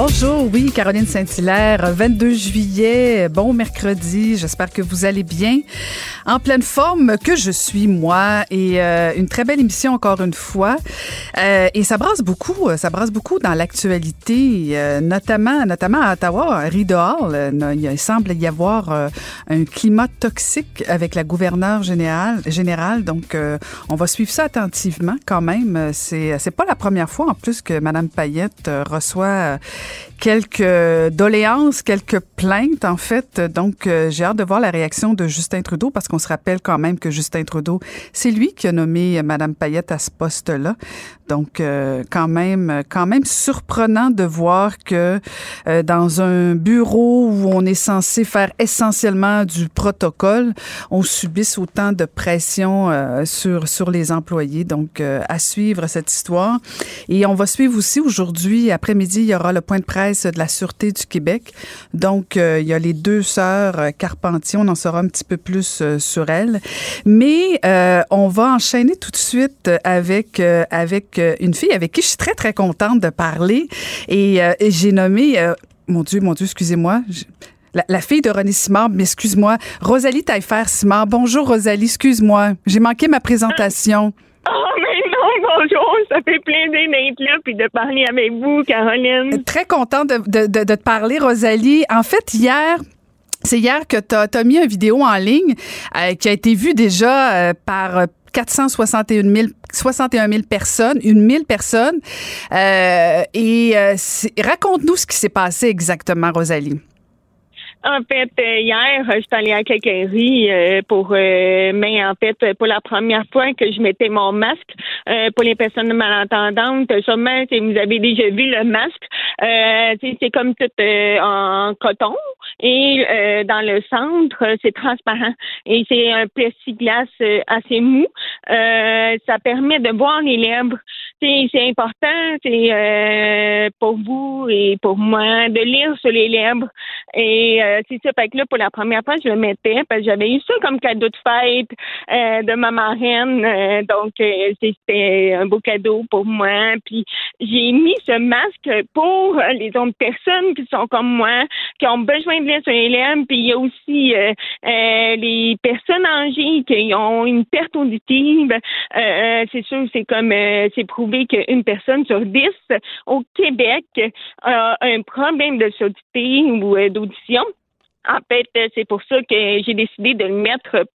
Bonjour, oui, Caroline Saint-Hilaire, 22 juillet, bon mercredi, j'espère que vous allez bien. En pleine forme que je suis, moi, et euh, une très belle émission encore une fois. Euh, et ça brasse beaucoup, ça brasse beaucoup dans l'actualité, euh, notamment, notamment à Ottawa, à Rideau Hall, il semble y avoir un climat toxique avec la gouverneure générale, générale donc on va suivre ça attentivement quand même. C'est, c'est pas la première fois en plus que Mme Payette reçoit quelques doléances, quelques plaintes en fait. Donc euh, j'ai hâte de voir la réaction de Justin Trudeau parce qu'on se rappelle quand même que Justin Trudeau, c'est lui qui a nommé Madame Payette à ce poste-là. Donc euh, quand même quand même surprenant de voir que euh, dans un bureau où on est censé faire essentiellement du protocole, on subisse autant de pression sur sur les employés. Donc à suivre cette histoire et on va suivre aussi aujourd'hui après-midi, il y aura le point de presse de la Sûreté du Québec. Donc, euh, il y a les deux sœurs euh, Carpentier. On en saura un petit peu plus euh, sur elles. Mais on va enchaîner tout de suite avec, avec une fille avec qui je suis très, très contente de parler. Et, j'ai nommé... mon Dieu, mon Dieu, excusez-moi. La, fille de René Simard, mais excuse-moi, Rosalie Taillefer-Simard. Bonjour Rosalie, excuse-moi, j'ai manqué ma présentation. Oh, mais bonjour, ça fait plaisir d'être là puis de parler avec vous, Caroline. Très contente de, te parler, Rosalie. En fait, hier, c'est hier que tu as, mis une vidéo en ligne euh, qui a été vue déjà euh, par 461 000, 61 000 personnes, une 1000 personnes. Euh, et raconte-nous ce qui s'est passé exactement, Rosalie. En fait, euh, hier, je suis allée à Caquerie euh, pour, euh, mais en fait, pour la première fois que je mettais mon masque pour les personnes malentendantes, sûrement, vous avez déjà vu le masque, c'est comme tout en coton et dans le centre, c'est transparent et c'est un plexiglas assez mou. ça permet de voir les lèvres. C'est important, c'est pour vous et pour moi de lire sur les lèvres et euh, c'est ça. Fait que là, pour la première fois, je le mettais parce que j'avais eu ça comme cadeau de fête euh, de ma marraine. Euh, donc, c'était un beau cadeau pour moi. Puis, j'ai mis ce masque pour les autres personnes qui sont comme moi, qui ont besoin de lire sur les lèvres. Puis, il y a aussi les personnes âgées qui ont une perte auditive. c'est sûr, c'est comme, c'est prouvé qu'une personne sur dix au Québec a un problème de surdité ou d'audition. En fait, c'est pour ça que j'ai décidé de le mettre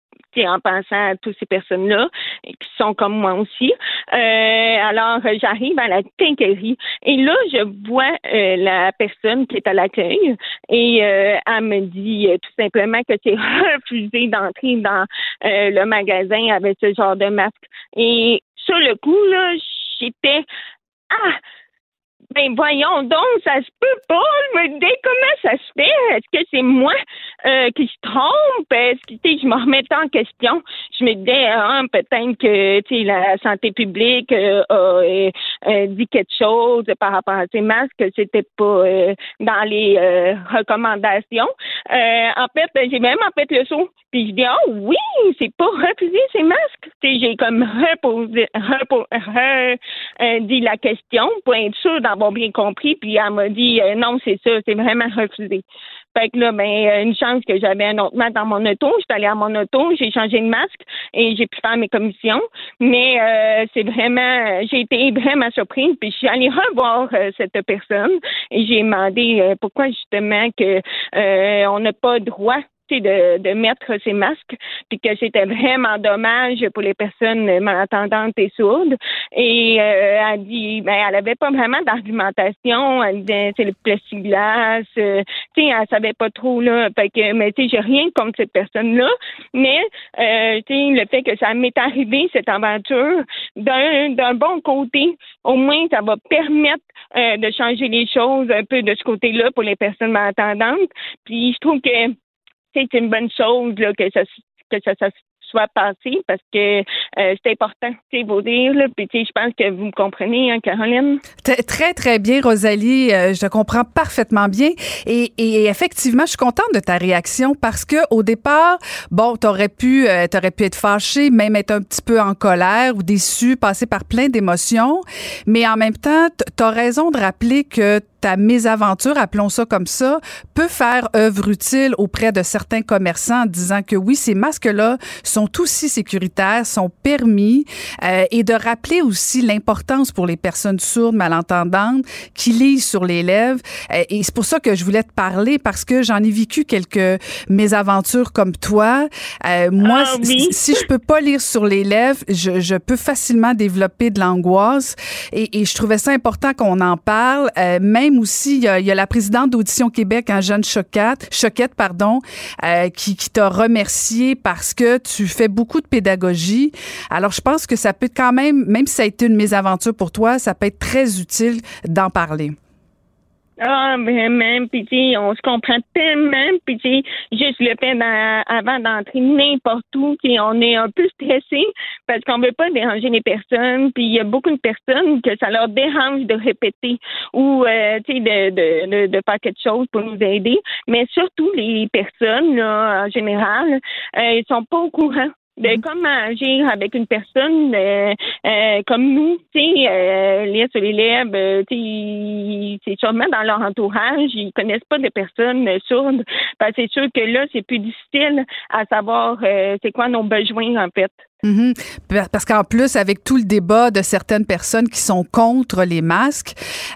en pensant à toutes ces personnes-là qui sont comme moi aussi. Euh, alors, j'arrive à la quincaillerie et là, je vois euh, la personne qui est à l'accueil et euh, elle me dit tout simplement que c'est refusé d'entrer dans le magasin avec ce genre de masque. Et sur le coup, là, j'étais ah ben voyons donc, ça se peut pas. Me dis comment ça se fait? Est-ce que c'est moi euh, qui se trompe? Est-ce que je me remettais en question? Je me disais ah, peut-être que la santé publique euh, a euh, dit quelque chose par rapport à ces masques, que c'était pas dans les recommandations. en fait, ben, j'ai même en fait le saut. Puis je dis oh oui, c'est pas refusé ces masques. J'ai comme reposé, dit la question pour être sûr d'avoir bien compris, puis elle m'a dit euh, non, c'est ça, c'est vraiment refusé. Fait que là, ben, euh, une chance que j'avais un autre masque dans mon auto. Je suis allée à mon auto, j'ai changé de masque et j'ai pu faire mes commissions. Mais euh, c'est vraiment, j'ai été vraiment surprise. Puis je suis allée revoir cette personne et j'ai demandé pourquoi justement que on n'a pas droit de, de mettre ces masques, puis que c'était vraiment dommage pour les personnes malentendantes et sourdes. Et euh, elle dit, ben, elle avait pas vraiment d'argumentation. Elle disait, c'est le plexiglas. Euh, tu sais, elle savait pas trop là. Fait que, mais tu sais, j'ai rien contre cette personne-là. Mais euh, le fait que ça m'est arrivé cette aventure d'un d'un bon côté, au moins ça va permettre euh, de changer les choses un peu de ce côté-là pour les personnes malentendantes. Puis je trouve que c'est une bonne chose là, que ça que ça, soit passé parce que euh, c'est important, c'est vous dire. Là, puis je pense que vous me comprenez, hein, Caroline? Très très bien, Rosalie. Euh, je comprends parfaitement bien. Et, et, effectivement, je suis contente de ta réaction parce que au départ, bon, t'aurais pu, euh, t'aurais pu être fâché, même être un petit peu en colère ou déçu, passer par plein d'émotions. Mais en même temps, t'as raison de rappeler que ta mésaventure, appelons ça comme ça, peut faire œuvre utile auprès de certains commerçants en disant que oui, ces masques-là sont aussi sécuritaires, sont permis, euh, et de rappeler aussi l'importance pour les personnes sourdes, malentendantes, qui lisent sur les lèvres. Euh, et c'est pour ça que je voulais te parler parce que j'en ai vécu quelques mésaventures comme toi. Euh, moi, ah, oui. si, si je peux pas lire sur les lèvres, je, je peux facilement développer de l'angoisse. Et, et, je trouvais ça important qu'on en parle, euh, même aussi, il y a, il y a la présidente d'Audition Québec, hein, Jeanne Choquette, Choquette pardon, euh, qui, qui t'a remercié parce que tu fais beaucoup de pédagogie. Alors, je pense que ça peut quand même, même si ça a été une mésaventure pour toi, ça peut être très utile d'en parler. Ah, même, puis tu on se comprend tellement, puis juste le fait avant d'entrer n'importe où, tu on est un peu stressé parce qu'on veut pas déranger les personnes, puis il y a beaucoup de personnes que ça leur dérange de répéter ou, euh, tu sais, de, de, de, de, faire quelque chose pour nous aider, mais surtout les personnes, là, en général, euh, ils sont pas au courant de mm-hmm. comment agir avec une personne euh, euh, comme nous, tu sais, euh, lire sur les lèvres, tu sais, c'est sûrement dans leur entourage, ils connaissent pas de personnes sourdes. Ben, c'est sûr que là, c'est plus difficile à savoir euh, c'est quoi nos besoins en fait. Mm. Parce qu'en plus, avec tout le débat de certaines personnes qui sont contre les masques,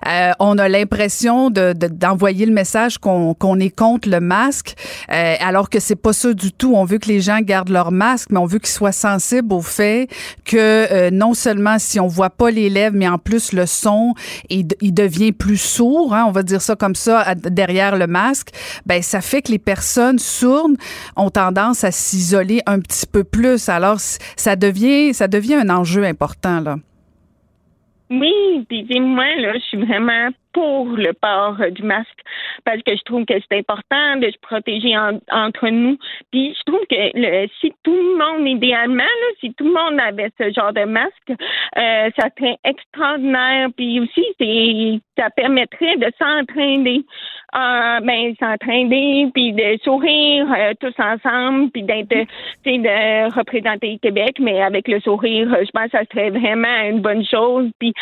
euh, on a l'impression d'envoyer de, le message qu'on qu'on est contre le masque, euh, alors que c'est pas ça du tout. On veut que les gens gardent leur masque, mais on veut qu'ils soient sensibles au fait que euh, non seulement si on voit pas les lèvres, mais en plus le son, il, il devient plus sourd, hein, on va dire ça comme ça, derrière le masque, ben ça fait que les personnes sourdes ont tendance à s'isoler un petit peu plus. Alors ça devient, ça devient un enjeu important, là. Oui, puis moi, là, je suis vraiment pour le port du masque parce que je trouve que c'est important de se protéger entre nous. Puis je trouve que le, si tout le monde, idéalement, si tout le monde avait ce genre de masque, euh, ça serait extraordinaire. Puis aussi, ça permettrait de s'entraîner, euh, ben s'entraîner, puis de sourire euh, tous ensemble, puis d'être, de représenter Québec, mais avec le sourire, je pense que ça serait vraiment une bonne chose. Puis,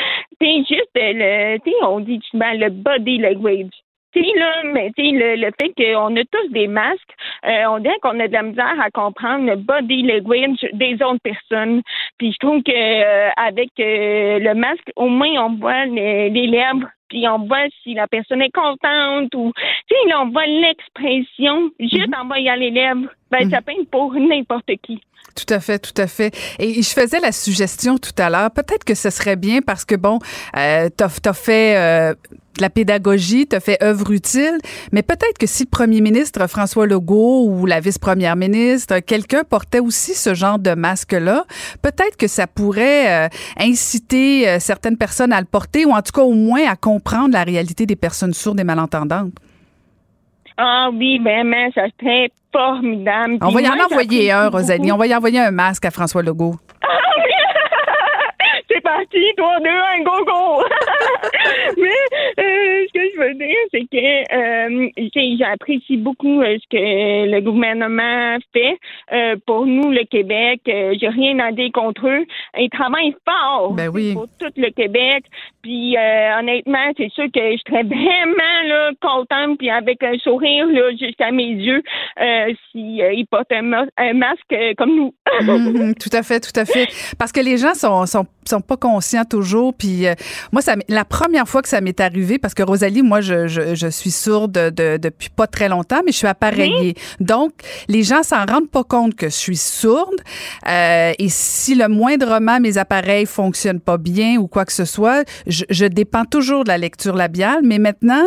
juste le, tu on dit le body language. Là, mais le, le fait qu'on a tous des masques, euh, on dirait qu'on a de la misère à comprendre le body language des autres personnes. Puis je trouve que euh, avec euh, le masque, au moins on voit les lèvres puis on voit si la personne est contente ou tu sais on voit l'expression juste mm-hmm. en voyant les lèvres ben mm-hmm. ça peint pour n'importe qui tout à fait, tout à fait. Et je faisais la suggestion tout à l'heure, peut-être que ce serait bien parce que, bon, euh, t'as as fait euh, de la pédagogie, t'as fait œuvre utile, mais peut-être que si le premier ministre François Legault ou la vice-première ministre, quelqu'un portait aussi ce genre de masque-là, peut-être que ça pourrait euh, inciter euh, certaines personnes à le porter ou en tout cas au moins à comprendre la réalité des personnes sourdes et malentendantes. Ah oui, vraiment, ça serait formidable. On va y en envoyer un, Rosalie. On va y envoyer un masque à François Legault. C'est parti, toi deux, un go go. Mais veux dire, c'est que euh, j'apprécie beaucoup euh, ce que le gouvernement fait euh, pour nous, le Québec. J'ai rien à dire contre eux. Ils travaillent fort ben oui. pour tout le Québec. Puis honnêtement, c'est sûr que je serais vraiment là, contente puis avec un sourire là, jusqu'à mes yeux si ils portent un, un masque comme nous. mm, tout à fait, tout à fait. Parce que les gens sont, sont, sont pas conscients toujours. Puis moi, ça, la première fois que ça m'est arrivé, parce que Rosalie, moi, je, je, je suis sourde de, depuis pas très longtemps, mais je suis appareillée. Oui. Donc, les gens s'en rendent pas compte que je suis sourde. Euh, et si le moindrement mes appareils fonctionnent pas bien ou quoi que ce soit, je, je dépends toujours de la lecture labiale. Mais maintenant,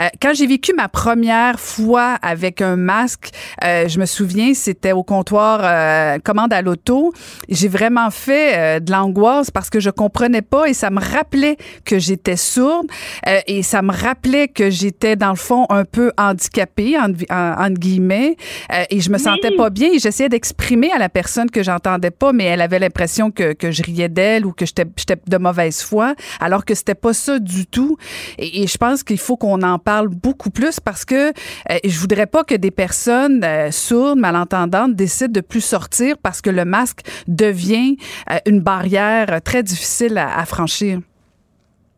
euh, quand j'ai vécu ma première fois avec un masque, euh, je me souviens, c'était au comptoir euh, commande à l'auto. J'ai vraiment fait euh, de l'angoisse parce que je comprenais pas et ça me rappelait que j'étais sourde euh, et ça me rappelait que j'étais dans le fond un peu handicapée en, entre guillemets euh, et je me sentais pas bien et j'essayais d'exprimer à la personne que j'entendais pas mais elle avait l'impression que, que je riais d'elle ou que j'étais de mauvaise foi alors que c'était pas ça du tout. Et, et je pense qu'il faut qu'on en parle beaucoup plus parce que euh, je voudrais pas que des personnes euh, sourdes malentendantes décident de plus sortir parce que le masque devient euh, une barrière très difficile à franchir.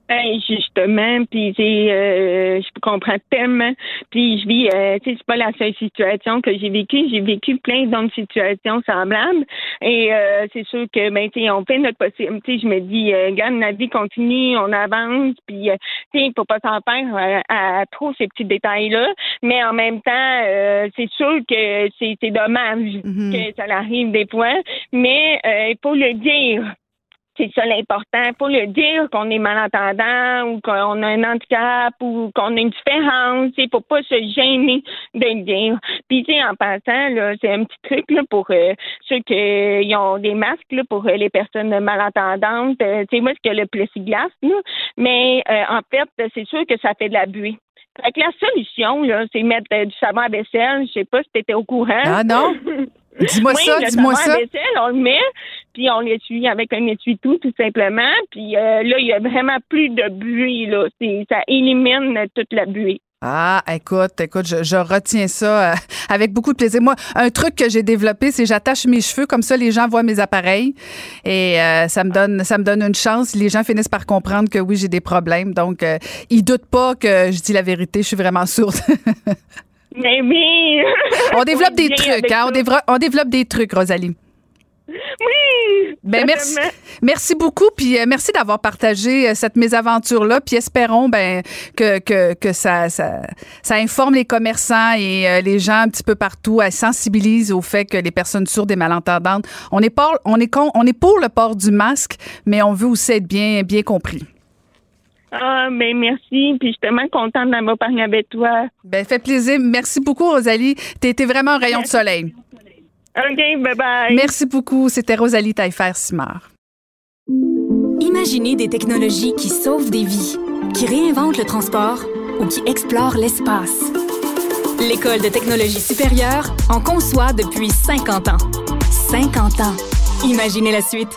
Ben, justement, puis euh, je comprends tellement. Puis je vis, euh, c'est pas la seule situation que j'ai vécue. J'ai vécu plein d'autres situations semblables. Et euh, c'est sûr que ben, tu on fait notre possible. Tu je me dis, euh, regarde, la vie continue, on avance. Puis tu sais, faut pas s'en faire à, trop ces petits détails-là. Mais en même temps, c'est sûr que c'est dommage mm-hmm. que ça arrive des fois. Mais il faut le dire c'est ça l'important. Il faut le dire qu'on est malentendant ou qu'on a un handicap ou qu'on a une différence. Il faut pas se gêner de le dire. Puis, tu sais, en passant, là, c'est un petit truc là, pour euh, ceux qui ont des masques là, pour euh, les personnes malentendantes. Euh, tu sais, moi, c'est que le plexiglas, là. Mais en fait, c'est sûr que ça fait de la buée. Fait que la solution, là, c'est mettre du savon à vaisselle. Je sais pas si tu étais au courant. Ah non? Dis-moi ça, dis-moi ça. on le met, puis on l'essuie avec un essuie-tout, tout simplement. Puis euh, là, il y a vraiment plus de buée, là. Ça élimine toute la buée. Ah, écoute, écoute, je, retiens ça euh, avec beaucoup de plaisir. Moi, un truc que j'ai développé, c'est j'attache mes cheveux comme ça, les gens voient mes appareils et euh, ça me donne, ça me donne une chance. Les gens finissent par comprendre que oui, j'ai des problèmes, donc ils doutent pas que je dis la vérité. Je suis vraiment sourde. On développe des trucs, hein? On développe, on développe des trucs, Rosalie. Oui! Ben merci, merci beaucoup, puis euh, merci d'avoir partagé euh, cette mésaventure-là, puis espérons ben que, que, que ça, ça, ça informe les commerçants et euh, les gens un petit peu partout, à sensibilise au fait que les personnes sourdes et malentendantes, on est, on est, on est pour le port du masque, mais on veut aussi être bien, bien compris. Ah, ben merci. Puis je suis tellement contente d'avoir parlé avec toi. Ben, fait plaisir. Merci beaucoup, Rosalie. Tu été vraiment un rayon de soleil. OK, bye-bye. Merci beaucoup. C'était Rosalie Taillefer-Simard. Imaginez des technologies qui sauvent des vies, qui réinventent le transport ou qui explorent l'espace. L'École de technologie supérieure en conçoit depuis 50 ans. 50 ans. Imaginez la suite.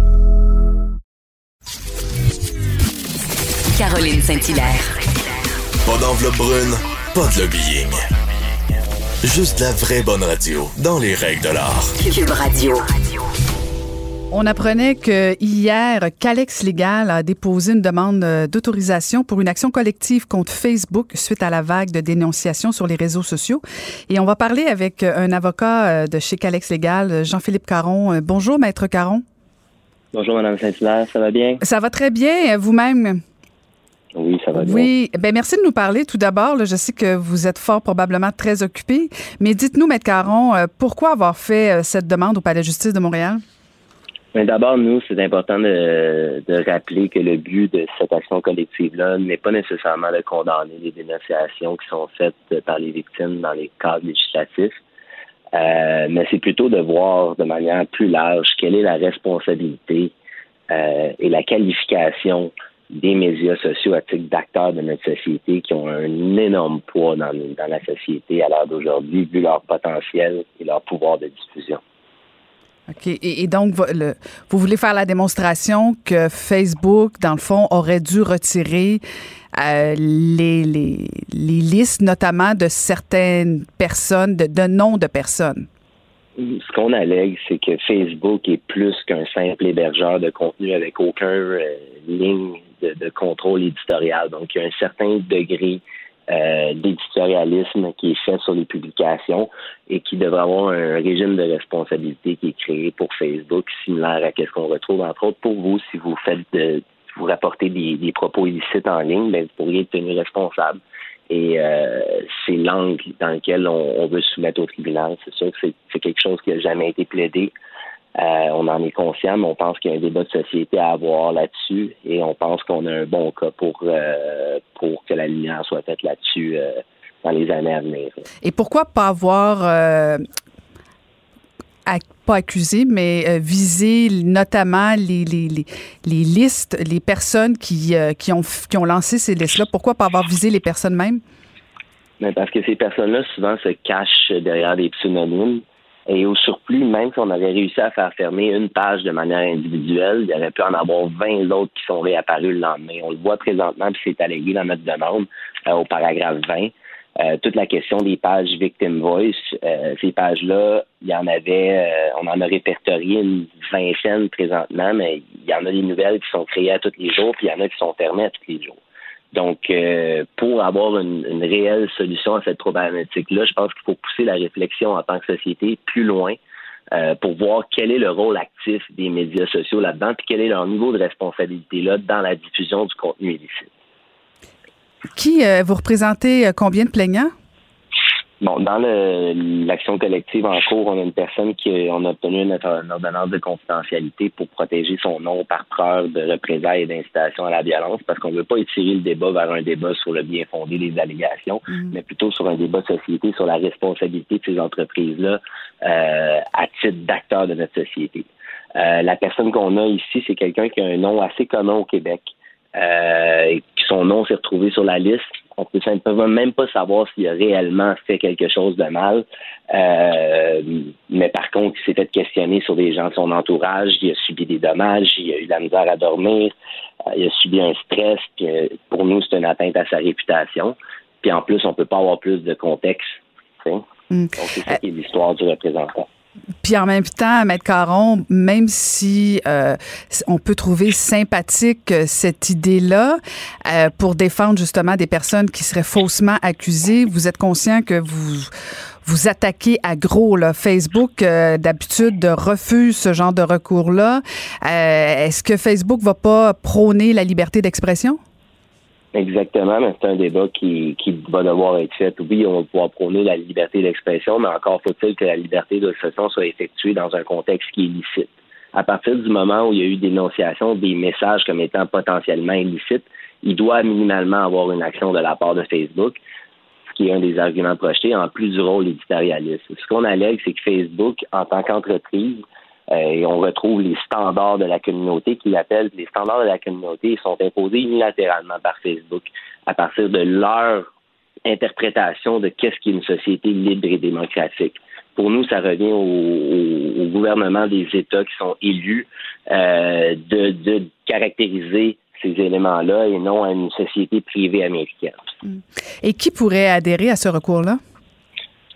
Caroline Saint-Hilaire. Pas d'enveloppe brune, pas de lobbying. Juste la vraie bonne radio, dans les règles de l'art. Cube Radio. On apprenait que hier, Calex Légal a déposé une demande d'autorisation pour une action collective contre Facebook suite à la vague de dénonciations sur les réseaux sociaux. Et on va parler avec un avocat de chez Calex Légal, Jean-Philippe Caron. Bonjour, Maître Caron. Bonjour, Madame Saint-Hilaire. Ça va bien? Ça va très bien. Vous-même? Oui, ça va bien. Oui, ben merci de nous parler tout d'abord. Je sais que vous êtes fort probablement très occupé, mais dites-nous, Maître Caron, euh, pourquoi avoir fait euh, cette demande au Palais de justice de Montréal? Mais d'abord, nous, c'est important de, rappeler que le but de cette action collective-là n'est pas nécessairement de condamner les dénonciations qui sont faites par les victimes dans les cadres législatifs, euh, mais c'est plutôt de voir de manière plus large quelle est la responsabilité et la qualification des médias sociaux à titre d'acteurs de notre société qui ont un énorme poids dans, dans la société à l'heure d'aujourd'hui, vu leur potentiel et leur pouvoir de diffusion. OK. Et, donc, vous voulez faire la démonstration que Facebook, dans le fond, aurait dû retirer euh, les, les, les, listes, notamment de certaines personnes, de, de noms de personnes? Ce qu'on allègue, c'est que Facebook est plus qu'un simple hébergeur de contenu avec aucun euh, ligne de, contrôle éditorial. Donc, il y a un certain degré euh, d'éditorialisme qui est fait sur les publications et qui devrait avoir un régime de responsabilité qui est créé pour Facebook, similaire à ce qu'on retrouve entre autres pour vous si vous faites de, vous rapportez des, propos illicites en ligne, ben, vous pourriez être tenu responsable. Et euh, c'est l'angle dans lequel on, veut soumettre au tribunal. C'est sûr que c'est quelque chose qui n'a jamais été plaidé. Euh, on en est conscient, mais on pense qu'il y a un débat de société à avoir là-dessus et on pense qu'on a un bon cas pour, euh, pour que la lumière soit faite là-dessus euh, dans les années à venir. Et pourquoi pas avoir pas accusé, mais viser notamment les, les, les, les, listes, les personnes qui, qui, ont, qui ont lancé ces listes-là? Pourquoi pas avoir visé les personnes mêmes? Mais parce que ces personnes-là, souvent, se cachent derrière des pseudonymes. Et au surplus, même si on avait réussi à faire fermer une page de manière individuelle, il y aurait pu en avoir 20 autres qui sont réapparus le lendemain. On le voit présentement, puis c'est allégué dans notre demande euh, au paragraphe 20. Euh, toute la question des pages Victim Voice, euh, ces pages-là, il y en avait, on en a répertorié une vingtaine présentement, mais il y en a des nouvelles qui sont créées à tous les jours, puis il y en a qui sont fermées à tous les jours. Donc, euh, pour avoir une, réelle solution à cette problématique-là, je pense qu'il faut pousser la réflexion en tant que société plus loin euh, pour voir quel est le rôle actif des médias sociaux là-dedans, puis quel est leur niveau de responsabilité là dans la diffusion du contenu illicite. Qui euh, vous représentez combien de plaignants? Bon, dans l'action collective en cours, on a une personne qui on a obtenu une, ordonnance de confidentialité pour protéger son nom par peur de représailles et d'incitation à la violence, parce qu'on ne veut pas étirer le débat vers un débat sur le bien fondé des allégations, mm. mais plutôt sur un débat de société sur la responsabilité de ces entreprises-là euh, à titre d'acteurs de notre société. Euh, la personne qu'on a ici, c'est quelqu'un qui a un nom assez commun au Québec. Euh, et son nom s'est retrouvé sur la liste on peut même pas savoir s'il a réellement fait quelque chose de mal. Euh, mais par contre, il s'est fait questionner sur des gens de son entourage, il a subi des dommages, il a eu de la misère à dormir, euh, il a subi un stress. que pour nous, c'est une atteinte à sa réputation. Puis en plus, on peut pas avoir plus de contexte. Mm. Donc, c'est ça qui est l'histoire du représentant. Puis en même temps, Maître Caron, même si euh, on peut trouver sympathique euh, cette idée-là euh, pour défendre justement des personnes qui seraient faussement accusées, vous êtes conscient que vous vous attaquez à gros là. Facebook d'habitude refuse ce genre de recours-là. Est-ce que Facebook va pas prôner la liberté d'expression? Exactement, mais c'est un débat qui, qui va devoir être fait. Oui, on va pouvoir prôner la liberté d'expression, mais encore faut-il que la liberté d'expression soit effectuée dans un contexte qui est licite. À partir du moment où il y a eu dénonciation des messages comme étant potentiellement illicites, il doit minimalement avoir une action de la part de Facebook, ce qui est un des arguments projetés, en plus du rôle éditorialiste. Ce qu'on allègue, c'est que Facebook, en tant qu'entreprise, et on retrouve les standards de la communauté qui l'appellent. Les standards de la communauté sont imposés unilatéralement par Facebook à partir de leur interprétation de qu'est-ce qu'est une société libre et démocratique. Pour nous, ça revient au, gouvernement des États qui sont élus euh, de, de caractériser ces éléments-là et non à une société privée américaine. Et qui pourrait adhérer à ce recours-là?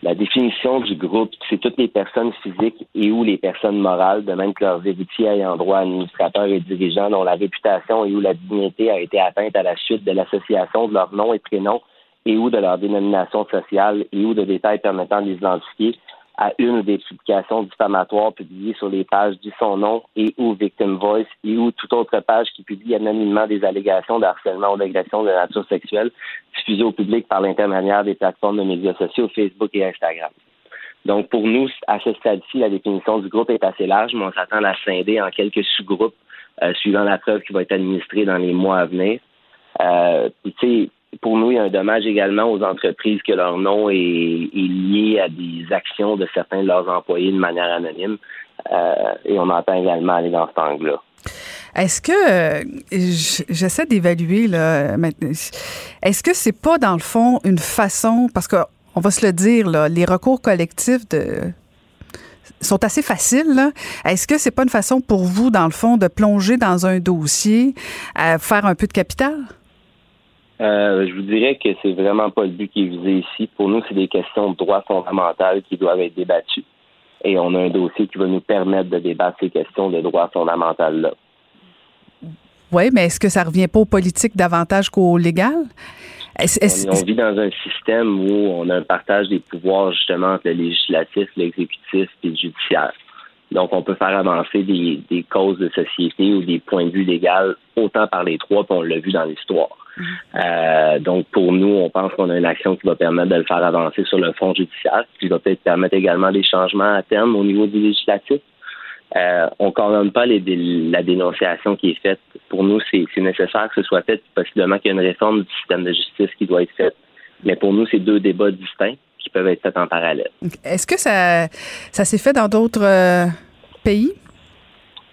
La définition du groupe, c'est toutes les personnes physiques et ou les personnes morales, de même que leurs héritiers ayant droit, administrateurs et dirigeants dont la réputation et ou la dignité a été atteinte à la suite de l'association de leur nom et prénom et ou de leur dénomination sociale et ou de détails permettant de les identifier à une des publications diffamatoires publiées sur les pages du son nom et ou Victim Voice et ou toute autre page qui publie anonymement des allégations de harcèlement ou d'agression de nature sexuelle diffusées au public par l'intermédiaire des plateformes de médias sociaux Facebook et Instagram. Donc, pour nous, à ce stade-ci, la définition du groupe est assez large, mais on s'attend à la scinder en quelques sous-groupes euh, suivant la preuve qui va être administrée dans les mois à venir. Euh, pour nous, il y a un dommage également aux entreprises que leur nom est, lié à des actions de certains de leurs employés de manière anonyme. Euh, et on entend également aller dans cet angle-là. Est-ce que j'essaie d'évaluer là est-ce que c'est pas dans le fond une façon parce que on va se le dire là, les recours collectifs sont assez faciles. Est-ce que c'est pas une façon pour vous, dans le fond, de plonger dans un dossier, faire un peu de capital? Euh, je vous dirais que c'est vraiment pas le but qui est visé ici. Pour nous, c'est des questions de droits fondamentaux qui doivent être débattues. Et on a un dossier qui va nous permettre de débattre ces questions de droits fondamentaux-là. Oui, mais est-ce que ça revient pas aux politiques davantage qu'au légal? Est-ce- On, on vit dans un système où on a un partage des pouvoirs justement entre le législatif, l'exécutif et le judiciaire. Donc, on peut faire avancer des, des causes de société ou des points de vue légaux autant par les trois, puis on l'a vu dans l'histoire. Euh, donc, pour nous, on pense qu'on a une action qui va permettre de le faire avancer sur le fond judiciaire, qui va peut-être permettre également des changements à terme au niveau du législatif. Euh, on ne condamne pas les la dénonciation qui est faite. Pour nous, c'est nécessaire que ce soit fait, possiblement qu'il y a une réforme du système de justice qui doit être faite. Mais pour nous, c'est deux débats distincts qui peuvent être faits en parallèle. Est-ce que ça, ça s'est fait dans d'autres euh, pays?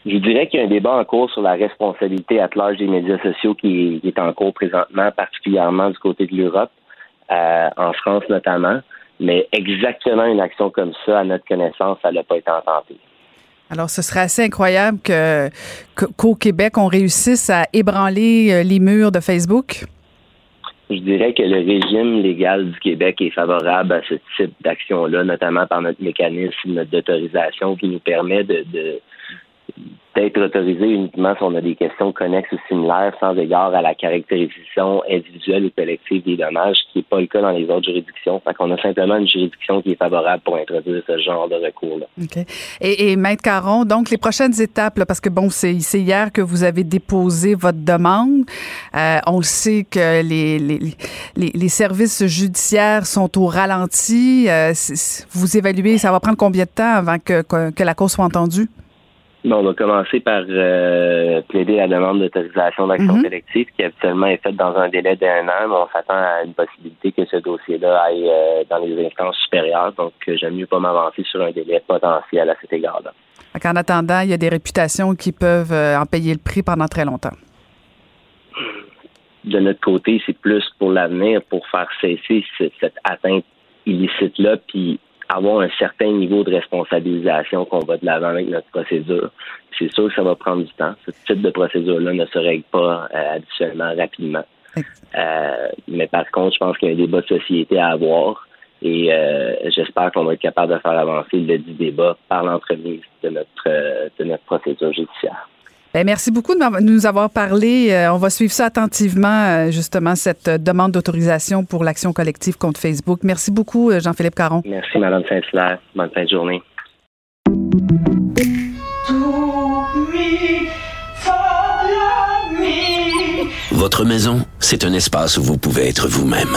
Je dirais qu'il y a un débat en cours sur la responsabilité à l'âge des médias sociaux qui est, qui est en cours présentement, particulièrement du côté de l'Europe, euh, en France notamment. Mais exactement une action comme ça, à notre connaissance, ça n'a pas été intentée. Alors, ce serait assez incroyable que- qu'au Québec, on réussisse à ébranler euh, les murs de Facebook? Je dirais que le régime légal du Québec est favorable à ce type d'action-là, notamment par notre mécanisme d'autorisation qui nous permet de, de- d'être autorisé uniquement si on a des questions connexes ou similaires sans égard à la caractérisation individuelle ou collective des dommages, ce qui n'est pas le cas dans les autres juridictions. Fait qu'on a simplement une juridiction qui est favorable pour introduire ce genre de recours-là. OK. Et, Maître Caron, donc les prochaines étapes, parce que bon, c'est, hier que vous avez déposé votre demande. Euh, on sait que les, services judiciaires sont au ralenti. Euh, vous évaluez, ça va prendre combien de temps avant que, que la cause soit entendue? Bon, on va commencer par euh, plaider la demande d'autorisation d'action Mhm. collective qui habituellement est faite dans un délai d'un an, mais on s'attend à une possibilité que ce dossier-là aille euh, dans les instances supérieures. Donc, euh, j'aime mieux pas m'avancer sur un délai potentiel à cet égard-là. En attendant, il y a des réputations qui peuvent en payer le prix pendant très longtemps. De notre côté, c'est plus pour l'avenir, pour faire cesser ce- cette atteinte illicite-là, puis avoir un certain niveau de responsabilisation qu'on va de l'avant avec notre procédure. C'est sûr que ça va prendre du temps. Ce type de procédure-là ne se règle pas euh, habituellement rapidement. Euh, mais par contre, je pense qu'il y a un débat de société à avoir et euh, j'espère qu'on va être capable de faire avancer le débat par l'entremise de notre, euh, de notre procédure judiciaire. Ben, merci beaucoup de nous avoir parlé. Euh, on va suivre ça attentivement, euh, justement, cette euh, demande d'autorisation pour l'action collective contre Facebook. Merci beaucoup, euh, Jean-Philippe Caron. Merci, Mme Saint-Hilaire. Bonne fin de journée. Votre maison, c'est un espace où vous pouvez être vous-même.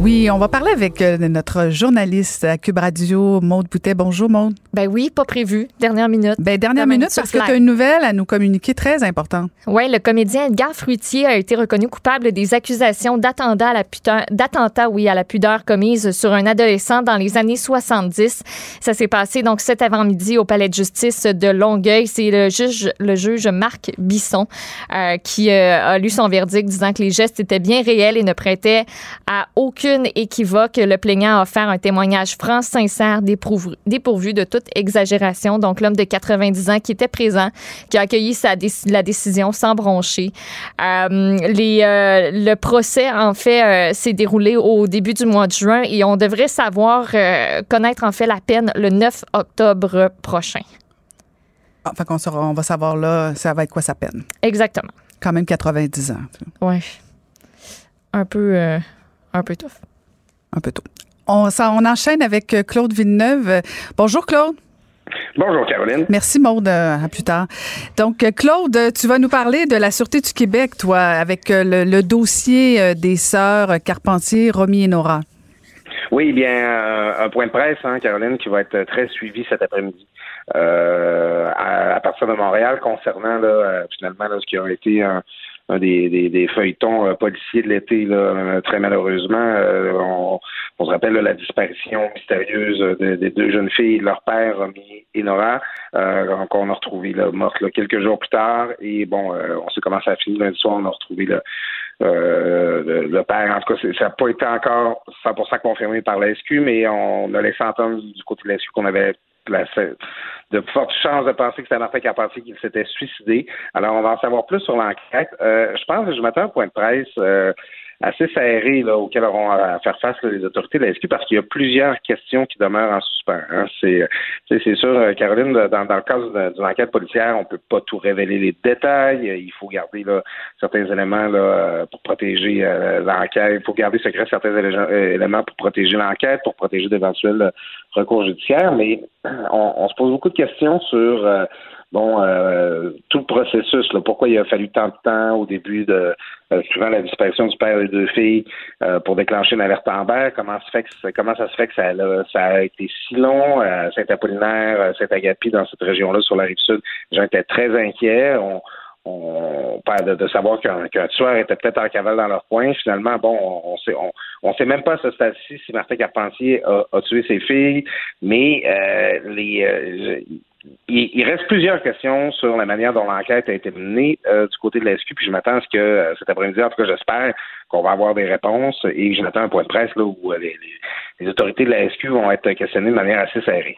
Oui, on va parler avec euh, notre journaliste à Cube Radio, Maude Boutet. Bonjour, Maude. Ben oui, pas prévu. Dernière minute. Ben, dernière minute parce que tu as une nouvelle à nous communiquer très importante. Oui, le comédien Edgar Fruitier a été reconnu coupable des accusations d'attentat à la pudeur, d'attentat, oui, à la pudeur commise sur un adolescent dans les années 70. Ça s'est passé donc cet avant-midi au palais de justice de Longueuil. C'est le juge, le juge Marc Bisson euh, qui euh, a lu son verdict disant que les gestes étaient bien réels et ne prêtaient à aucune équivoque. Le plaignant a offert un témoignage franc, sincère, dépourvu, de toute exagération. Donc l'homme de 90 ans qui était présent, qui a accueilli sa la décision sans broncher. Euh, les, euh, le procès, en fait, euh, s'est déroulé au début du mois de juin et on devrait savoir connaître en fait la peine le 9 octobre prochain. Enfin, qu'on saura- on va savoir là, ça va être quoi sa peine. Exactement. Quand même 90 ans. Ouais. Un peu, euh, un peu tough. Un peu tôt. On, ça, on enchaîne avec euh, Claude Villeneuve. Bonjour, Claude. Bonjour, Caroline. Merci, Maude. À plus tard. Donc, euh, Claude, tu vas nous parler de la Sûreté du Québec, toi, avec euh, le, le dossier des sœurs Carpentier, Romy et Nora. Oui, bien, un point de presse, hein, Caroline, qui va être très suivi cet après-midi euh, à, à partir de Montréal concernant là, euh, finalement là, ce qui a été un, un des, des, des feuilletons euh, policiers de l'été. Là, très malheureusement, euh, on, on, se rappelle la disparition mystérieuse des deux jeunes filles, leur père, Romy et Nora, euh, qu'on a retrouvé là, morte là, quelques jours plus tard. Et bon, on sait comment ça a fini lundi soir, on a retrouvé là, le, le, père. En tout cas, ça n'a pas été encore 100% confirmé par la SQ, mais on a laissé entendre du côté de la SQ qu'on avait de fortes chances de penser que c'était Martin qui s'était suicidé. Alors, on va en savoir plus sur l'enquête. Euh, je pense que je m'attends un point de presse euh, assez serré là, auquel auront à faire face les autorités de la SQ parce qu'il y a plusieurs questions qui demeurent en suspens. Hein. C'est, c'est sûr, euh, Caroline, dans, le cadre d'une enquête policière, on peut pas tout révéler les détails. Il faut garder là, certains éléments là, pour protéger l'enquête. Il faut garder secret certains éléments pour protéger l'enquête, pour protéger d'éventuels recours judiciaires. Mais on, on, se pose beaucoup de questions sur euh, bon euh, tout le processus. Là, pourquoi il a fallu tant de temps au début de euh, suivant la disparition du père des deux filles pour déclencher une alerte Amber? Comment comment ça se fait que ça a, été si long à Saint-Apollinaire, Saint-Agapi dans cette région-là sur la rive sud? Les gens étaient très inquiets. On, on, de, de savoir qu'un tueur était peut-être en cavale dans leur coin. Finalement, bon, on, sait, on, on sait même pas à ce stade-ci si Martin Carpentier a, a, tué ses filles, mais euh, les, euh, il, reste plusieurs questions sur la manière dont l'enquête a été menée euh, du côté de la SQ, puis je m'attends à ce que cet après-midi, en tout cas, j'espère qu'on va avoir des réponses et je m'attends à un point de presse là, où les, les autorités de la SQ vont être questionnées de manière assez serrée.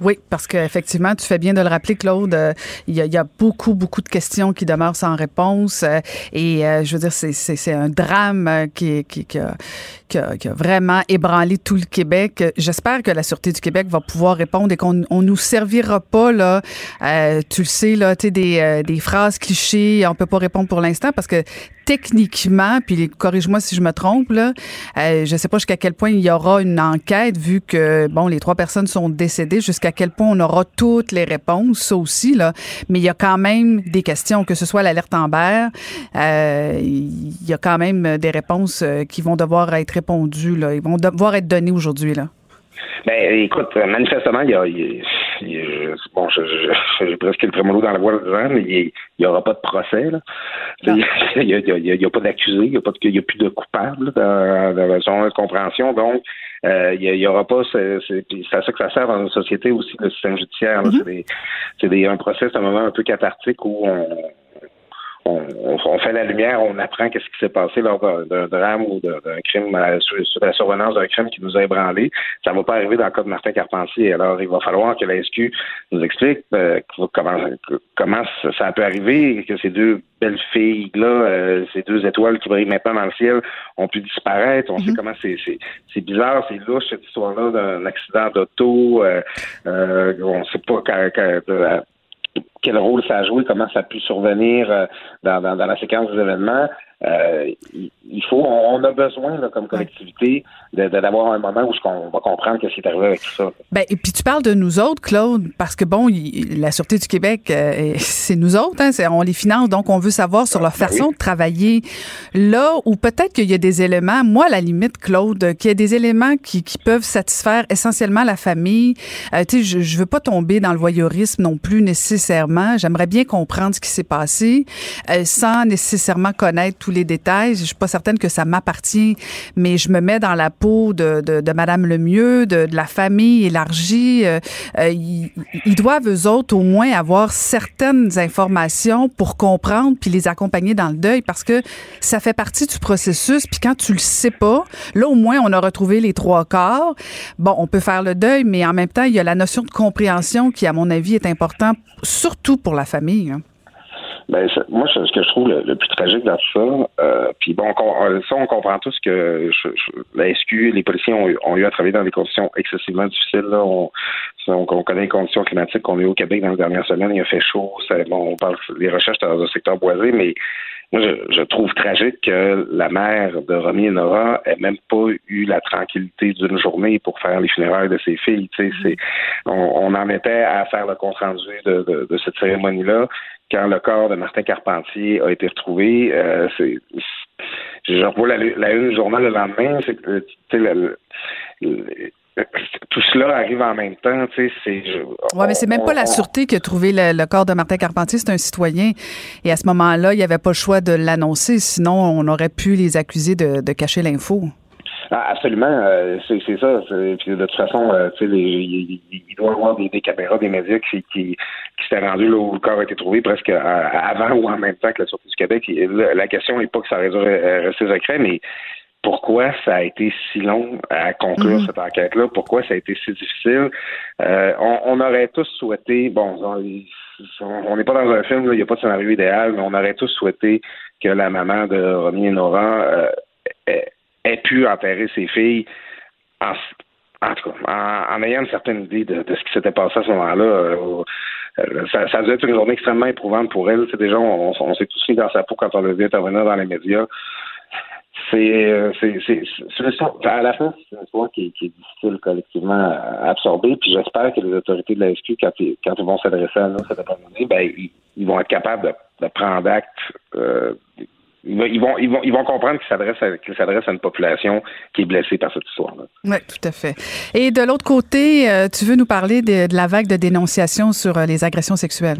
Oui, parce qu'effectivement, tu fais bien de le rappeler, Claude, euh, il, y a, y, a, beaucoup, beaucoup de questions qui demeurent sans réponse. Euh, et euh, je veux dire, c'est un drame qui, qui, qui, a, qui, a, qui, a, vraiment ébranlé tout le Québec. J'espère que la Sûreté du Québec va pouvoir répondre et qu'on on nous servira pas, là, tu le sais, là, des, des phrases clichés, on peut pas répondre pour l'instant parce que techniquement, puis corrige-moi si je me trompe, là, euh, je sais pas jusqu'à quel point il y aura une enquête vu que, bon, les trois personnes sont décédées, jusqu'à quel point on aura toutes les réponses, ça aussi, là. Mais il y a quand même des questions, que ce soit l'alerte Amber, euh, il y a quand même des réponses euh, qui vont devoir être répondues, là. Ils vont devoir être données aujourd'hui, là. Ben, écoute, manifestement, il y a, bon, j'ai presque le trémolo dans la voix de mais il n'y aura pas de procès. Là. Il n'y a, a, pas d'accusé, il n'y a, pas de, a plus de coupable dans, dans son compréhension. Donc, euh, il n'y aura pas. C'est à ça que ça sert dans une société aussi, le système judiciaire. Mm-hmm. C'est un procès, c'est un moment un peu cathartique où on on, fait la lumière, on apprend qu'est-ce qui s'est passé lors d'un drame ou d'un crime, euh, sur, la survenance d'un crime qui nous a ébranlé. Ça ne va pas arriver dans le cas de Martin Carpentier. Alors, il va falloir que la SQ nous explique euh, comment, comment ça peut arriver, que ces deux belles filles-là, euh, ces deux étoiles qui brillent maintenant dans le ciel, ont pu disparaître. On sait mm-hmm. comment c'est bizarre, c'est louche, cette histoire-là d'un accident d'auto. on ne sait pas quand, quel rôle ça a joué, comment ça a pu survenir euh, dans, dans, dans la séquence des événements. Euh, il faut, on a besoin là, comme collectivité d'avoir un moment où on va comprendre ce qui est arrivé avec tout ça. Ben, et puis tu parles de nous autres, Claude, parce que bon, la Sûreté du Québec, euh, c'est nous autres, hein, on les finance, donc on veut savoir sur leur ben façon de travailler. Là où peut-être qu'il y a des éléments, moi à la limite, Claude, qu'il y a des éléments qui, qui peuvent satisfaire essentiellement la famille. Euh, tu sais, je, je veux pas tomber dans le voyeurisme non plus nécessairement. J'aimerais bien comprendre ce qui s'est passé euh, sans nécessairement connaître tous les détails. Je suis pas certaine que ça m'appartient, mais je me mets dans la peau de, de, de Madame Lemieux, de, de la famille élargie. Euh, euh, ils, ils, doivent, eux autres, au moins avoir certaines informations pour comprendre puis les accompagner dans le deuil parce que ça fait partie du processus. Puis quand tu le sais pas, là, au moins, on a retrouvé les trois corps. Bon, on peut faire le deuil, mais en même temps, il y a la notion de compréhension qui, à mon avis, est importante, surtout pour la famille. Hein. Ben, moi, ce que je trouve le, plus tragique dans tout ça, euh, puis bon, on, ça, on comprend tous que la SQ, les policiers ont, eu à travailler dans des conditions excessivement difficiles. Là. On, on, connaît les conditions climatiques qu'on a eu au Québec dans les dernières semaines. Il a fait chaud. Bon, on parle des recherches dans un secteur boisé, mais moi, je, je, trouve tragique que la mère de Romy et Nora ait même pas eu la tranquillité d'une journée pour faire les funérailles de ses filles. Tu sais, c'est, on, on, en était à faire le compte rendu de, de, de cette cérémonie-là quand le corps de Martin Carpentier a été retrouvé, euh, c'est, je revois la, la une du journal le lendemain, c'est tout cela arrive en même temps, tu sais, c'est... Oui, mais c'est même pas la sûreté qui a trouvé le, corps de Martin Carpentier, c'est un citoyen. Et à ce moment-là, il n'y avait pas le choix de l'annoncer, sinon on aurait pu les accuser de, cacher l'info. Ah, absolument, euh, c'est ça. Puis de toute façon, euh, tu sais, il, doit y avoir des, caméras, des médias qui, qui, qui s'étaient rendus là où le corps a été trouvé presque avant ou en même temps que la Sûreté du Québec. la question n'est pas que ça aurait dû rester secret, mais pourquoi ça a été si long à conclure mhm. cette enquête-là, pourquoi ça a été si difficile? Euh, on, aurait tous souhaité, bon, on n'est pas dans un film, il n'y a pas de scénario idéal, mais on aurait tous souhaité que la maman de Romy et Nora euh, ait, pu enterrer ses filles en, en tout cas, en, ayant une certaine idée de, ce qui s'était passé à ce moment-là. Euh, ça, ça devait être une journée extrêmement éprouvante pour elle. C'est déjà, on, on s'est tous mis dans sa peau quand on l'a vu intervenir dans les médias c'est euh, c'est à la fin c'est une histoire qui, est difficile collectivement à absorber puis j'espère que les autorités de la SQ quand ils, quand ils vont s'adresser à nous cette après-midi ben ils, vont être capables de, prendre acte euh, ils vont, ils vont, ils vont comprendre qu'ils s'adressent à, qu'ils s'adressent à une population qui est blessée par cette histoire-là. Oui, tout à fait. Et de l'autre côté, euh, tu veux nous parler de, de la vague de dénonciation sur les agressions sexuelles?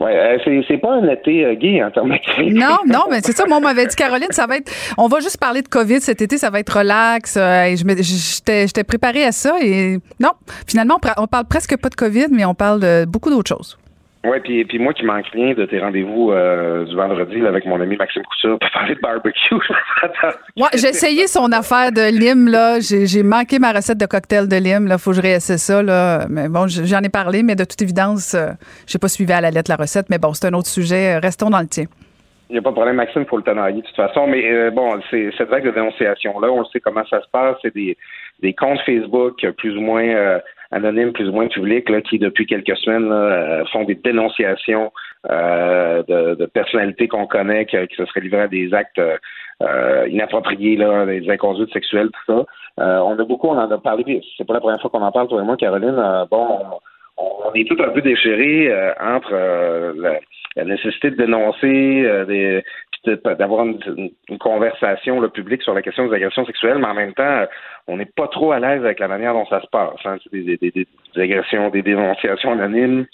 Ouais, euh, c'est, pas un été euh, gay en termes Non, non, mais c'est ça. Moi, on m'avait dit, Caroline, ça va être. On va juste parler de COVID cet été, ça va être relax. Euh, je j'étais, j'étais à ça. Et non, finalement, on, parle presque pas de COVID, mais on parle de beaucoup d'autres choses. Oui, puis, puis moi qui manque rien de tes rendez-vous euh, du vendredi avec mon ami Maxime Couture pour parler de barbecue. ouais, j'ai essayé son affaire de lime, là. J'ai, manqué ma recette de cocktail de lime, là. Faut que je réessaie ça, là. Mais bon, j'en ai parlé, mais de toute évidence, euh, j'ai pas suivi à la lettre la recette. Mais bon, c'est un autre sujet. Restons dans le tien. Il n'y a pas de problème, Maxime, il faut le tenailler de toute façon. Mais euh, bon, c'est cette vague de dénonciation-là, on sait comment ça se passe. C'est des, des comptes Facebook plus ou moins anonymes plus ou moins publics là, qui, depuis quelques semaines, euh, font des dénonciations euh, de, personnalités qu'on connaît qui, se seraient livrées à des actes euh, inappropriés, là, des inconduites sexuelles, tout ça. on a beaucoup, on en a parlé, c'est pas la première fois qu'on en parle, toi et moi, Caroline. bon, on, est tout un peu déchirés entre la, nécessité de dénoncer des, d'avoir une, conversation le public sur la question des agressions sexuelles, mais en même temps, on n'est pas trop à l'aise avec la manière dont ça se passe. Hein. Des, agressions, des dénonciations anonymes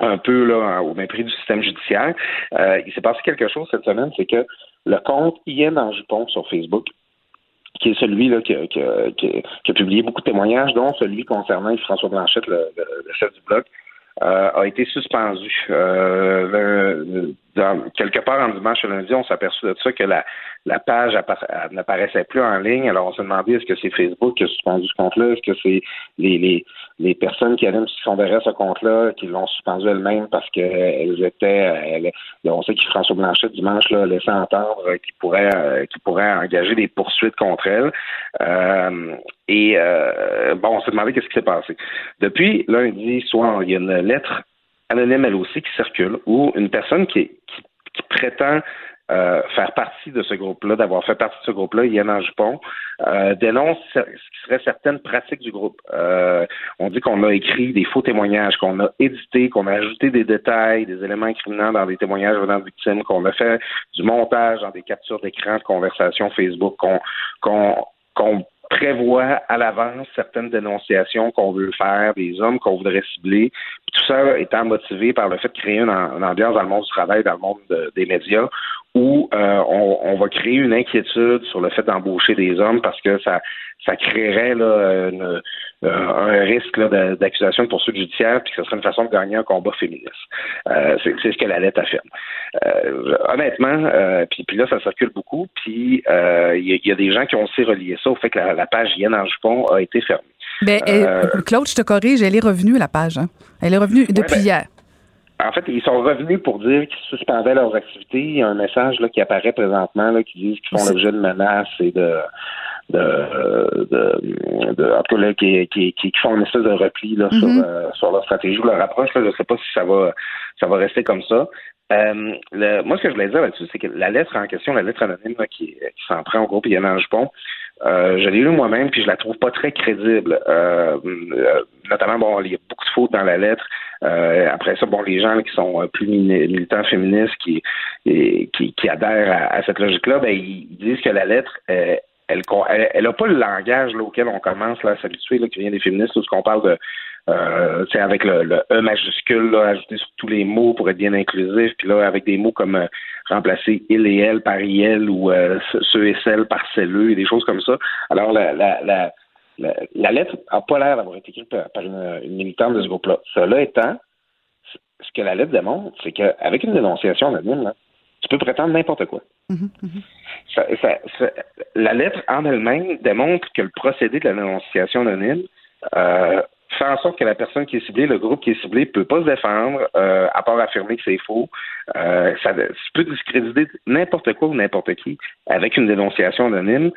un peu là au mépris du système judiciaire. Euh, il s'est passé quelque chose cette semaine, c'est que le compte Ian en jupon sur Facebook, qui est celui là qui, a publié beaucoup de témoignages, dont celui concernant François Blanchette, le, chef du blog, euh, a été suspendu. Euh, quelque part en dimanche et lundi, on s'est aperçu de ça que la, la page n'apparaissait plus en ligne. Alors on s'est demandé est-ce que c'est Facebook qui a suspendu ce compte-là, est-ce que c'est les, les, les personnes qui allaient sont derrière ce compte-là qui l'ont suspendu elles-mêmes parce qu'elles étaient on sait que François Blanchet dimanche là, laissé entendre qu'il pourrait euh, engager des poursuites contre elle. Euh, et euh, bon, on s'est demandé qu'est-ce qui s'est passé. Depuis lundi soir, il y a une lettre anonyme elle aussi qui circule où une personne qui, qui, qui prétend euh, faire partie de ce groupe-là, d'avoir fait partie de ce groupe-là, Yann Jupon, euh, dénonce ce qui serait certaines pratiques du groupe. Euh, on dit qu'on a écrit des faux témoignages, qu'on a édité, qu'on a ajouté des détails, des éléments incriminants dans des témoignages venant de victimes, qu'on a fait du montage dans des captures d'écran de conversations Facebook, qu'on qu'on prévoit à l'avance certaines dénonciations qu'on veut faire, des hommes qu'on voudrait cibler, tout ça étant motivé par le fait de créer une, ambiance dans le monde du travail, dans le monde des médias, où euh, on, va créer une inquiétude sur le fait d'embaucher des hommes parce que ça, ça créerait là, euh, un risque d'accusation de poursuite judiciaire, puis que ce serait une façon de gagner un combat féministe. Euh, c'est ce que la lettre affirme. honnêtement, puis, puis là, ça circule beaucoup, puis il y, a des gens qui ont aussi relié ça au fait que la, page Yen en jupon a été fermée. Ben, Claude, je te corrige, elle est revenue, la page. Hein? Elle est revenue depuis ben, hier. En fait, ils sont revenus pour dire qu'ils suspendaient leurs activités. Il y a un message là, qui apparaît présentement là, qui dit qu'ils font l'objet de menaces et de de, de, de en tout cas, qui, qui, qui, font une espèce de repli là, sur, mm-hmm. euh, sur leur stratégie ou leur approche. Là, je ne sais pas si ça va ça va rester comme ça. Euh, le, moi, ce que je voulais dire là-dessus, c'est que la lettre en question, la lettre anonyme là, qui, qui s'en prend au groupe Yann Jupon, euh, je l'ai lu moi-même, puis je la trouve pas très crédible. Euh, euh, notamment, bon, il y a beaucoup de fautes dans la lettre. Euh, après ça, bon, les gens qui sont plus militants féministes, qui, qui, qui adhèrent à, cette logique-là, ben, ils disent que la lettre, elle elle, elle, a pas le langage là, auquel on commence là, à s'habituer, qui vient des féministes, où qu'on parle de euh, avec le, le, E majuscule là, ajouté sur tous les mots pour être bien inclusif, puis là avec des mots comme euh, remplacer il et elle par il ou euh, ceux et celles par celleux et des choses comme ça. Alors la, la, la, la, lettre n'a pas l'air d'avoir été écrite par, une, militante de ce groupe-là. Cela étant, ce que la lettre démontre, c'est qu'avec une dénonciation anonyme, là, tu peux prétendre n'importe quoi. Mm-hmm, mm-hmm. Ça, ça, la lettre en elle-même démontre que le procédé de la dénonciation anonyme euh, fait en sorte que la personne qui est ciblée, le groupe qui est ciblé, peut pas se défendre, euh, à part affirmer que c'est faux. Euh, ça, peut discréditer n'importe quoi ou n'importe qui avec une dénonciation anonyme.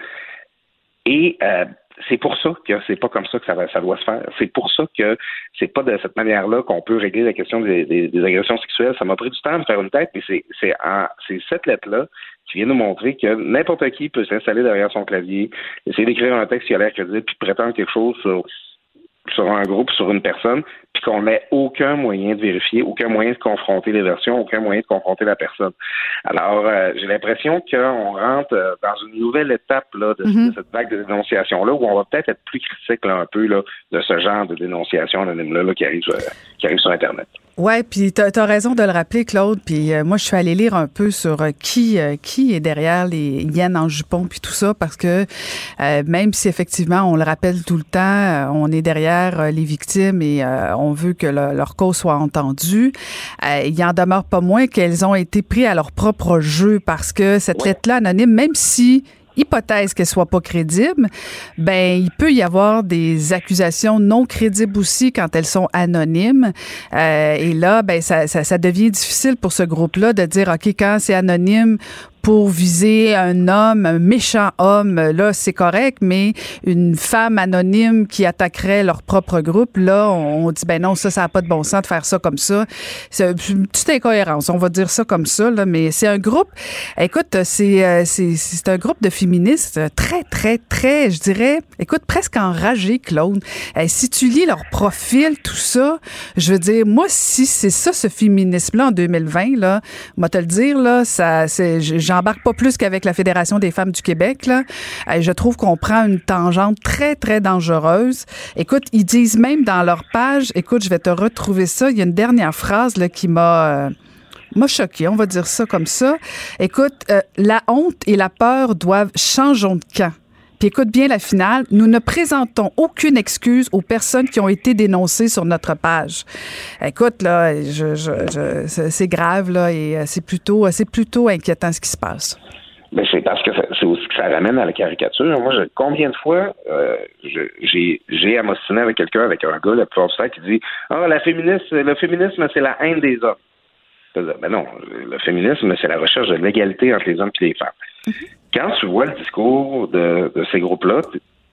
Et euh, c'est pour ça que c'est pas comme ça que ça, doit se faire. C'est pour ça que c'est pas de cette manière-là qu'on peut régler la question des, des, agressions sexuelles. Ça m'a pris du temps de faire une tête, mais c'est cette lettre-là qui vient nous montrer que n'importe qui peut s'installer derrière son clavier, essayer d'écrire un texte qui a l'air crédible, puis prétendre quelque chose sur sur un groupe, sur une personne, puis qu'on n'ait aucun moyen de vérifier, aucun moyen de confronter les versions, aucun moyen de confronter la personne. Alors, euh, j'ai l'impression qu'on rentre euh, dans une nouvelle étape là, de, mm-hmm. cette vague de dénonciation-là, où on va peut-être être plus critique là, un peu là, de ce genre de dénonciation anonyme-là qui, arrive, euh, qui arrive sur Internet. Ouais, puis tu as, raison de le rappeler, Claude. Puis euh, moi, je suis allée lire un peu sur euh, qui euh, qui est derrière les hyènes en jupon puis tout ça, parce que même si effectivement on le rappelle tout le temps, on est derrière les victimes et on veut que leur cause soit entendue, il y en demeure pas moins qu'elles ont été prises à leur propre jeu parce que cette lettre-là anonyme, même si hypothèse qu'elle soit pas crédible, ben il peut y avoir des accusations non crédibles aussi quand elles sont anonymes. Euh, et là, ben ça, ça, ça devient difficile pour ce groupe-là de dire ok quand c'est anonyme pour viser un homme, un méchant homme, là, c'est correct, mais une femme anonyme qui attaquerait leur propre groupe, là, on, dit, ben non, ça, ça n'a pas de bon sens de faire ça comme ça. C'est une petite incohérence, on va dire ça comme ça, là, mais c'est un groupe, écoute, c'est, euh, c'est, c'est un groupe de féministes très, très, très, je dirais, écoute, presque enragés, Claude. si tu lis leur profil, tout ça, je veux dire, moi, si c'est ça, ce féminisme-là en 2020, là, moi te le dire, là, ça, c'est, j'embarque pas plus qu'avec la Fédération des femmes du Québec. Là. je trouve qu'on prend une tangente très, très dangereuse. Écoute, ils disent même dans leur page, écoute, je vais te retrouver ça, il y a une dernière phrase qui m'a... Euh, m'a choqué, on va dire ça comme ça. Écoute, euh, la honte et la peur doivent changer de camp. Puis écoute bien la finale. Nous ne présentons aucune excuse aux personnes qui ont été dénoncées sur notre page. Écoute, là, je, je, c'est grave, là, et euh, c'est plutôt, c'est plutôt inquiétant ce qui se passe. Mais c'est parce que c'est aussi que ça ramène à la caricature. Moi, je, combien de fois euh, j'ai j'ai amostiné avec quelqu'un, avec un gars, du temps, qui dit Ah, la féministe, le féminisme, c'est la haine des hommes. Ben non, le féminisme, c'est la recherche de l'égalité entre les hommes et les femmes. Mm-hmm quand tu vois le discours de, ces groupes-là,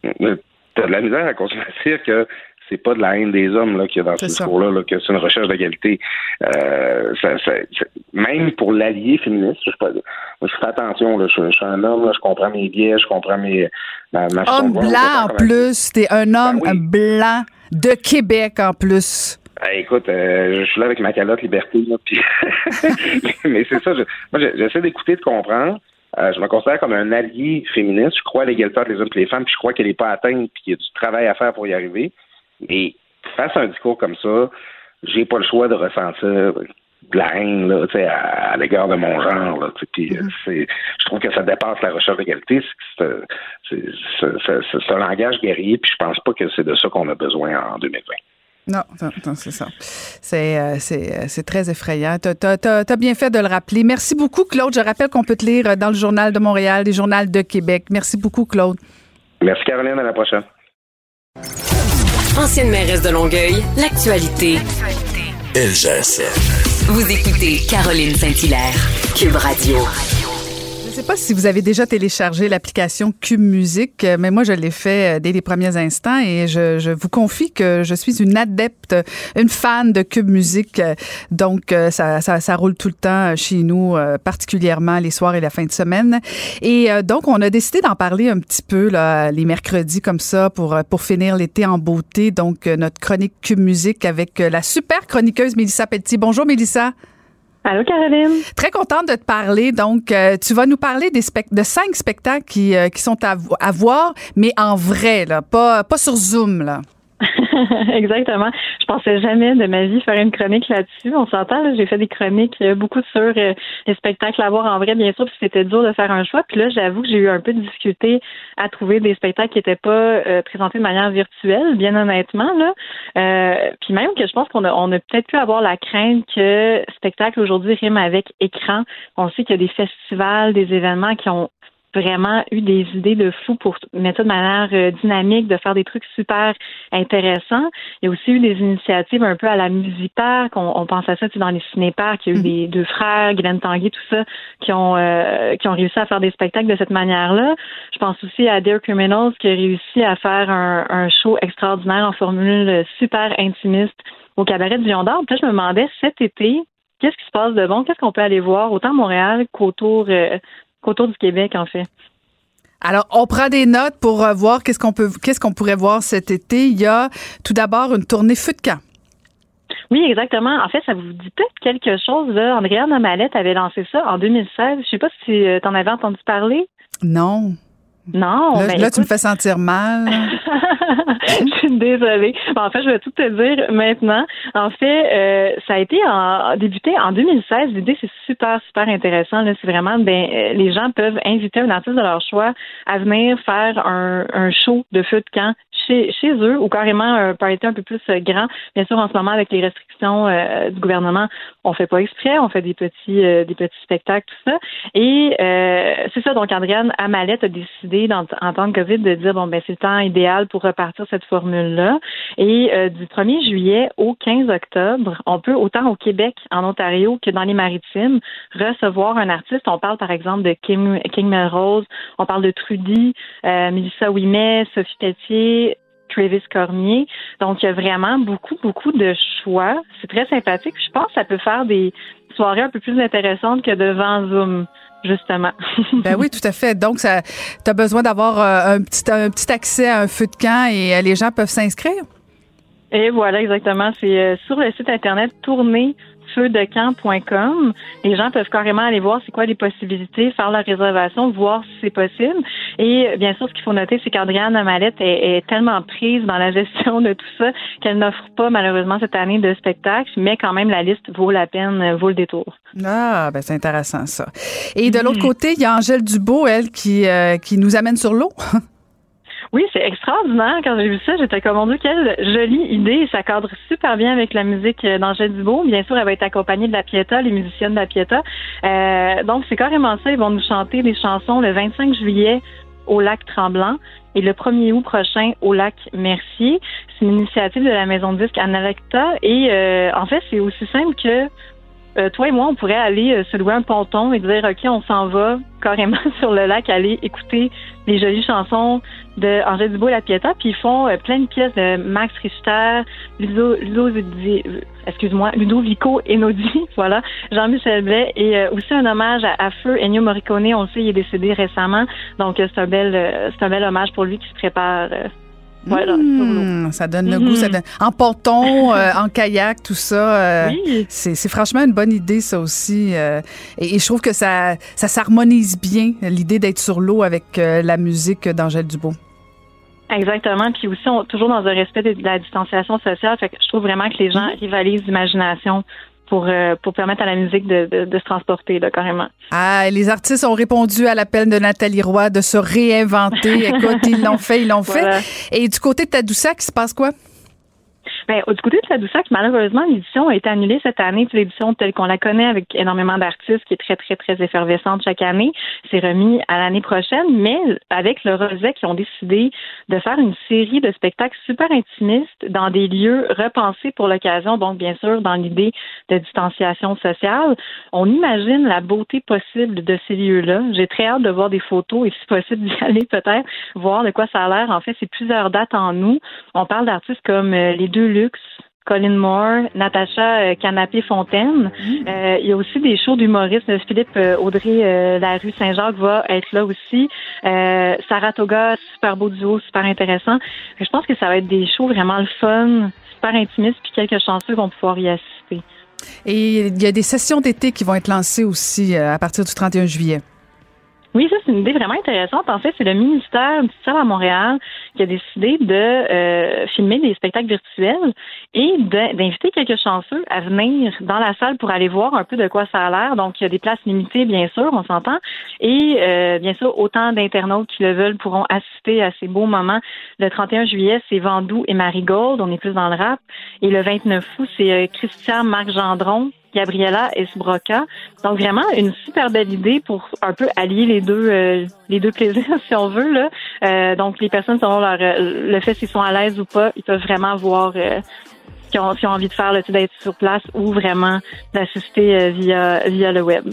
tu as de la misère à continuer à dire que c'est pas de la haine des hommes là, qu'il y a dans ce discours-là, que c'est une recherche d'égalité. Euh, même pour l'allié féministe, je, je fais attention, là, je, suis un homme, je comprends mes biais, je comprends mes... Ma, homme blanc en plus, t'es un homme ben blanc de Québec en plus. Ben, écoute, euh, je suis là avec ma calotte liberté, là, mais c'est ça, moi j'essaie d'écouter, de comprendre, euh, je me considère comme un allié féministe. Je crois à l'égalité entre les hommes et les femmes, puis je crois qu'elle n'est pas atteinte, puis qu'il y a du travail à faire pour y arriver. Et face à un discours comme ça, j'ai pas le choix de ressentir de la haine là, à, à l'égard de mon genre. Là, mm-hmm. je trouve que ça dépasse la recherche d'égalité. C'est un langage guerrier, puis je pense pas que c'est de ça qu'on a besoin en 2020. Non, non, c'est ça. C'est, euh, euh, c'est, très effrayant. Tu as, bien fait de le rappeler. Merci beaucoup, Claude. Je rappelle qu'on peut te lire dans le Journal de Montréal, les journaux de Québec. Merci beaucoup, Claude. Merci, Caroline. À la prochaine. Ancienne mairesse de Longueuil, l'actualité. LGSF. Vous écoutez Caroline Saint-Hilaire, Cube Radio. Je ne sais pas si vous avez déjà téléchargé l'application Cube Musique, mais moi je l'ai fait euh, dès les premiers instants et je, vous confie que je suis une adepte, une fan de Cube Musique. Donc euh, ça, ça, roule tout le temps chez nous, euh, particulièrement les soirs et la fin de semaine. Et donc on a décidé d'en parler un petit peu là, les mercredis comme ça pour pour finir l'été en beauté. Donc notre chronique Cube Musique avec la super chroniqueuse Mélissa Petit. Bonjour Mélissa. Allô, Caroline? Très contente de te parler. Donc, euh, tu vas nous parler des de cinq spectacles qui, euh, qui sont à, à, voir, mais en vrai, là, pas, pas sur Zoom. Là. Exactement. Je pensais jamais de ma vie faire une chronique là-dessus. On s'entend, j'ai fait des chroniques euh, beaucoup sur euh, les spectacles à voir en vrai, bien sûr, puis c'était dur de faire un choix. Puis là, j'avoue que j'ai eu un peu de difficulté à trouver des spectacles qui n'étaient pas euh, présentés de manière virtuelle, bien honnêtement. Là. puis même que je pense qu'on a, on a peut-être pu avoir la crainte que spectacle aujourd'hui rime avec écran. On sait qu'il y a des festivals, des événements qui ont vraiment eu des idées de fou pour mettre ça de manière euh, dynamique, de faire des trucs super intéressants. Il y a aussi eu des initiatives un peu à la Musipark. On, on pense à ça dans les cinéparks. Il y a eu mm. des deux frères, Glenn Tanguy, tout ça, qui ont euh, qui ont réussi à faire des spectacles de cette manière-là. Je pense aussi à Dear Criminals qui a réussi à faire un, un show extraordinaire en formule super intimiste au cabaret du Lion d'Or. Puis là, je me demandais cet été, qu'est-ce qui se passe de bon? Qu'est-ce qu'on peut aller voir autant à Montréal qu'autour euh, qu'autour du Québec, en fait. Alors, on prend des notes pour euh, voir qu'est-ce qu'on peut, qu'est-ce qu'on pourrait voir cet été. Il y a tout d'abord une tournée feu de camp. Oui, exactement. En fait, ça vous dit peut-être quelque chose. Là. Andrea Nomalette avait lancé ça en 2016. Je sais pas si euh, tu en avais entendu parler. Non. Non. Là, ben, tu me fais sentir mal. je suis désolée. en fait, je vais tout te dire maintenant. En fait, euh, ça a été débuté en 2016. L'idée, c'est super, super intéressant. C'est vraiment, ben, euh, les gens peuvent inviter un artiste de leur choix à venir faire un, show de feu de camp chez, eux ou carrément un party un peu plus euh, grand. Bien sûr, en ce moment, avec les restrictions euh, du gouvernement, on fait pas exprès, on fait des petits euh, des petits spectacles, tout ça. Et c'est ça, donc Andréane Amalette a décidé en temps de COVID de dire bon ben c'est le temps idéal pour repartir cette formule-là. Et du 1er juillet au 15 octobre, on peut autant au Québec, en Ontario que dans les maritimes recevoir un artiste. On parle par exemple de King, King Melrose, on parle de Trudy, Melissa Ouimet, Sophie Pelletier, Travis Cormier. Donc, il y a vraiment beaucoup, beaucoup de choix. C'est très sympathique. Je pense que ça peut faire des soirées un peu plus intéressantes que devant Zoom justement. ben oui, tout à fait. Donc, tu as besoin d'avoir euh, un, petit, un petit accès à un feu de camp et euh, les gens peuvent s'inscrire? Et voilà, exactement. C'est euh, sur le site Internet tournée feudecamp.com. Les gens peuvent carrément aller voir c'est quoi les possibilités, faire la réservation, voir si c'est possible. Et bien sûr, ce qu'il faut noter, c'est qu'Adrienne Amalette est, est, tellement prise dans la gestion de tout ça qu'elle n'offre pas malheureusement cette année de spectacle, mais quand même la liste vaut la peine, vaut le détour. Ah, ben c'est intéressant ça. Et de l'autre côté, il y a Angèle Dubois, elle, qui, euh, qui nous amène sur l'eau. Oui, c'est extraordinaire. Quand j'ai vu ça, j'étais comme, mon Dieu, quelle jolie idée. Ça cadre super bien avec la musique d'Angèle Dubois. Bien sûr, elle va être accompagnée de la Pieta, les musiciennes de la Pieta. Euh, donc, c'est carrément ça. Ils vont nous chanter des chansons le 25 juillet au lac Tremblant et le 1er août prochain au lac Mercier. C'est une initiative de la maison de disque Analecta et euh, en fait, c'est aussi simple que euh, toi et moi, on pourrait aller euh, se louer un ponton et dire, OK, on s'en va carrément sur le lac, aller écouter les jolies chansons de Angèle Dubois et La Pieta, puis ils font euh, plein de pièces de Max Richter, Ludo, Ludo excuse-moi, Ludovico Enodi, voilà, Jean-Michel Blais, et aussi un hommage à, Feu Ennio Morricone, on le sait, il est décédé récemment, donc c'est un bel, c'est un bel hommage pour lui qui se prépare Mmh, ça donne le goût. Ça mmh. donne... En ponton, euh, en kayak, tout ça. Euh, c'est franchement une bonne idée, ça aussi. Euh, et, je trouve que ça, ça s'harmonise bien, l'idée d'être sur l'eau avec la musique d'Angèle Dubois. Exactement. Puis aussi, toujours dans un respect de, la distanciation sociale. Fait que je trouve vraiment que les gens rivalisent d'imagination pour, euh, pour permettre à la musique de, de, se transporter, là, carrément. Ah, les artistes ont répondu à l'appel de Nathalie Roy de se réinventer. Écoute, ils l'ont fait, ils l'ont fait. Et du côté de Tadoussac, il se passe quoi? Ben, du côté de Tadoussac, malheureusement, l'édition a été annulée cette année. L'édition telle qu'on la connaît avec énormément d'artistes qui est très, très, très effervescente chaque année, c'est remis à l'année prochaine, mais avec le Rosette qui ont décidé de faire une série de spectacles super intimistes dans des lieux repensés pour l'occasion, donc bien sûr dans l'idée de distanciation sociale. On imagine la beauté possible de ces lieux-là. J'ai très hâte de voir des photos et si possible d'y aller peut-être, voir de quoi ça a l'air. En fait, c'est plusieurs dates en nous. On parle d'artistes comme euh, les deux luxe, Colin Moore, Natacha euh, Canapé-Fontaine. Mm. Euh, il y a aussi des shows d'humoristes. Philippe euh, Audrey La rue Saint-Jacques va être là aussi. Sarah Toga, super beau duo, super intéressant. Je pense que ça va être des shows vraiment le fun, super intimistes, puis quelques chanceux vont pouvoir y assister. Et il y a des sessions d'été qui vont être lancées aussi euh, à partir du 31 juillet. Oui, ça, c'est une idée vraiment intéressante. En fait, c'est le ministère du Ciel à Montréal qui a décidé de euh, filmer des spectacles virtuels et d'inviter quelques chanceux à venir dans la salle pour aller voir un peu de quoi ça a l'air. Donc, il y a des places limitées, bien sûr, on s'entend. Et euh, bien sûr, autant d'internautes qui le veulent pourront assister à ces beaux moments. Le 31 juillet, c'est Vandou et Marigold, on est plus dans le rap. Et le 29 août, c'est euh, Christian Marc Gendron Gabriella Esbroca. Donc vraiment une super belle idée pour un peu allier les deux euh, les deux plaisirs si on veut là. Euh, donc les personnes selon leur euh, le fait s'ils sont à l'aise ou pas, ils peuvent vraiment voir qui ont, ont envie de faire le d'être sur place ou vraiment d'assister via via le web.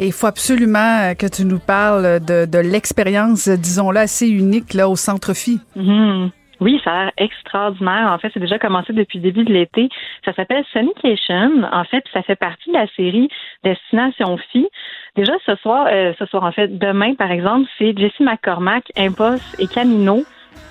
Et il faut absolument que tu nous parles de, de l'expérience, disons-le, assez unique là au Centre Phi. Mm-hmm. Oui, ça a l'air extraordinaire. En fait, c'est déjà commencé depuis le début de l'été. Ça s'appelle Sonication. En fait, ça fait partie de la série Destination Phi. Déjà ce soir, euh, ce soir en fait, demain par exemple, c'est Jessie McCormack, Impulse et Camino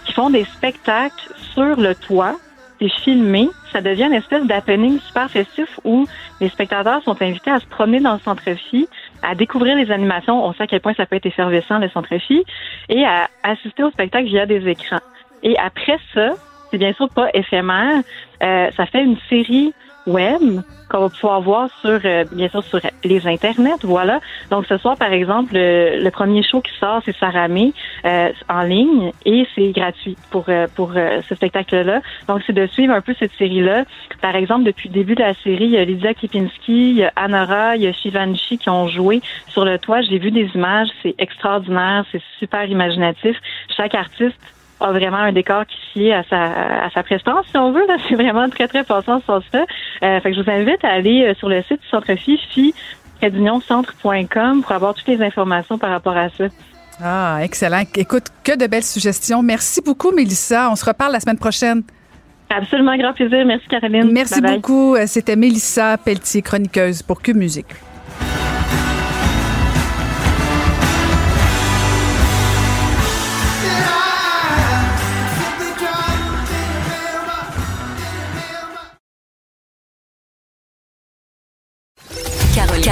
qui font des spectacles sur le toit. C'est filmé. Ça devient une espèce d'happening super festif où les spectateurs sont invités à se promener dans le centre Phi, à découvrir les animations. On sait à quel point ça peut être effervescent le centre Phi et à assister au spectacle via des écrans. Et après ça, c'est bien sûr pas éphémère, euh, ça fait une série web qu'on va pouvoir voir sur euh, bien sûr sur les internets voilà. Donc ce soir par exemple le, premier show qui sort c'est Saramé euh, en ligne et c'est gratuit pour euh, pour ce spectacle là donc c'est de suivre un peu cette série là par exemple depuis le début de la série il y a Lydia Kipinski il y a Anora il y a Shivanshi qui ont joué sur le toit. J'ai vu des images c'est extraordinaire c'est super imaginatif. Chaque artiste a vraiment un décor qui sied à sa, à sa prestance, si on veut. C'est vraiment très, très passant sur ça. Euh, fait que je vous invite à aller euh, sur le site du Centre FI, fi pour avoir toutes les informations par rapport à ça. Ah, excellent. Écoute, que de belles suggestions. Merci beaucoup, Mélissa. On se reparle la semaine prochaine. Absolument, grand plaisir. Merci, Caroline. Merci beaucoup. Euh, c'était Mélissa Pelletier, chroniqueuse pour Que Musique.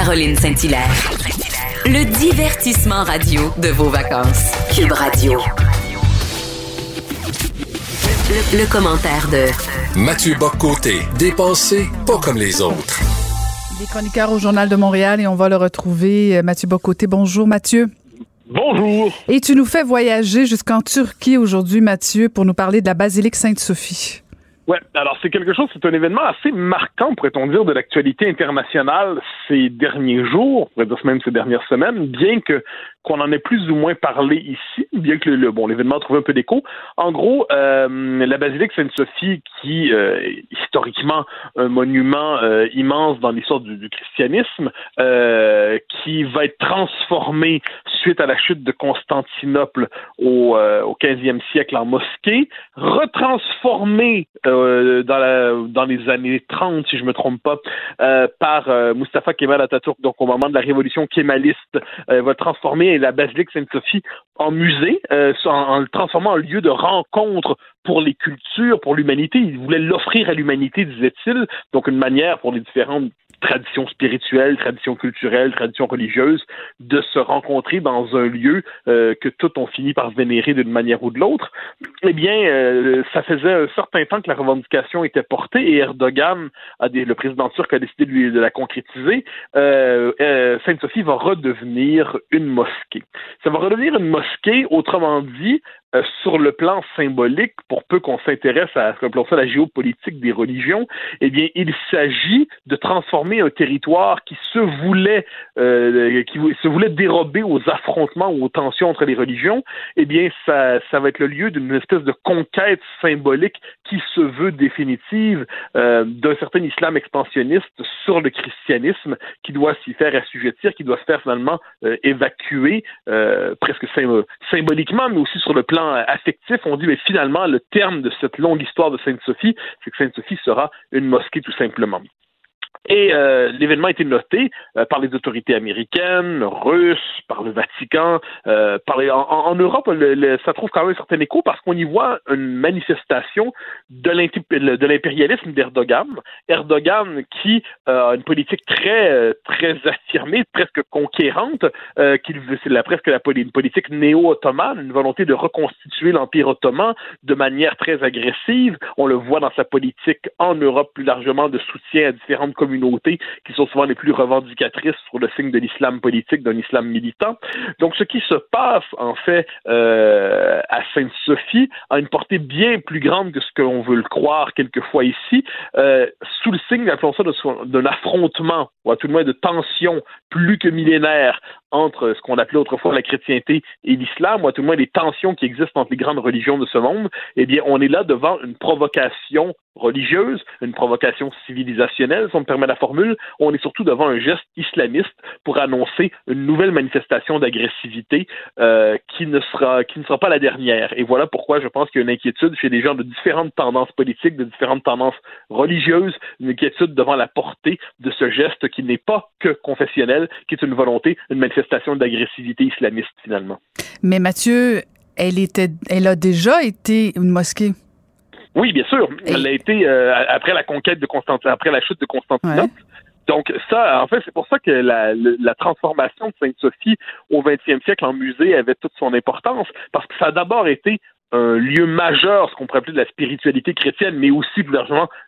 Caroline Saint-Hilaire. Le divertissement radio de vos vacances. Cube Radio. Le, commentaire de Mathieu Boccoté, dépensé pas comme les autres. Il est chroniqueur au Journal de Montréal et on va le retrouver. Euh, Mathieu Boccoté, bonjour Mathieu. Bonjour. Et tu nous fais voyager jusqu'en Turquie aujourd'hui, Mathieu, pour nous parler de la basilique Sainte-Sophie. Ouais, alors c'est quelque chose, c'est un événement assez marquant, pourrait-on dire, de l'actualité internationale ces derniers jours, on dire même ces dernières semaines, bien que qu'on en ait plus ou moins parlé ici, bien que le, bon l'événement un peu d'écho. En gros, euh, la basilique Sainte-Sophie, qui euh, historiquement un monument euh, immense dans l'histoire du, christianisme, qui va être transformé suite à la chute de Constantinople au, au 15e siècle en mosquée, retransformé dans, les années 30, si je me trompe pas, par Mustafa Kemal Atatürk, donc au moment de la révolution kémaliste, va transformer la basilique Sainte-Sophie en musée, euh, en, le transformant en lieu de rencontre pour les cultures, pour l'humanité. Il voulait l'offrir à l'humanité, disait-il, donc une manière pour les différentes traditions spirituelles, traditions culturelles, traditions religieuses, de se rencontrer dans un lieu euh, que tous ont fini par vénérer d'une manière ou de l'autre. Eh bien, euh, ça faisait un certain temps que la revendication était portée et Erdogan, a le président turc, a décidé de, lui, la concrétiser. Euh, Sainte-Sophie va redevenir une mosquée. Ça va redevenir une mosquée, autrement dit, euh, sur le plan symbolique, pour peu qu'on s'intéresse à ce que la géopolitique des religions, eh bien, il s'agit de transformer un territoire qui se voulait, euh, qui se voulait dérober aux affrontements ou aux tensions entre les religions. Eh bien, ça, ça va être le lieu d'une espèce de conquête symbolique qui se veut définitive euh, d'un certain islam expansionniste sur le christianisme, qui doit s'y faire assujettir, qui doit se faire finalement évacuer presque symboliquement, mais aussi sur le plan affectif, on dit, mais finalement, le terme de cette longue histoire de Sainte-Sophie, c'est que Sainte-Sophie sera une mosquée tout simplement. Et euh, l'événement a été noté euh, par les autorités américaines, russes, par le Vatican, euh, par les, en, en, Europe, le, le, ça trouve quand même un certain écho parce qu'on y voit une manifestation de l'impérialisme d'Erdogan. Erdogan qui euh, a une politique très très affirmée, presque conquérante, euh, qui c'est la, presque la, politique néo-ottomane, une volonté de reconstituer l'empire ottoman de manière très agressive. On le voit dans sa politique en Europe plus largement de soutien à différentes communautés communautés qui sont souvent les plus revendicatrices sur le signe de l'islam politique, d'un islam militant. Donc, ce qui se passe, en fait, euh, à Sainte-Sophie a une portée bien plus grande que ce que l'on veut le croire quelquefois ici, euh, sous le signe, d'un affrontement, ou à tout le moins de tension plus que millénaire entre ce qu'on appelait autrefois la chrétienté et l'islam, ou à tout le moins les tensions qui existent entre les grandes religions de ce monde, eh bien, on est là devant une provocation religieuse, une provocation civilisationnelle, si on me permet la formule. On est surtout devant un geste islamiste pour annoncer une nouvelle manifestation d'agressivité euh, qui ne sera qui ne sera pas la dernière. Et voilà pourquoi je pense qu'il y a une inquiétude chez des gens de différentes tendances politiques, de différentes tendances religieuses, une inquiétude devant la portée de ce geste qui n'est pas que confessionnel, qui est une volonté, une manifestation d'agressivité islamiste finalement. Mais Mathieu, elle a déjà été une mosquée. Oui, bien sûr. Elle a été euh, après la conquête de Constantinople, après la chute de Constantinople. Donc ça, en fait, c'est pour ça que la, la transformation de Sainte-Sophie au 20e siècle en musée avait toute son importance, parce que ça a d'abord été un lieu majeur, ce qu'on pourrait appeler de la spiritualité chrétienne, mais aussi plus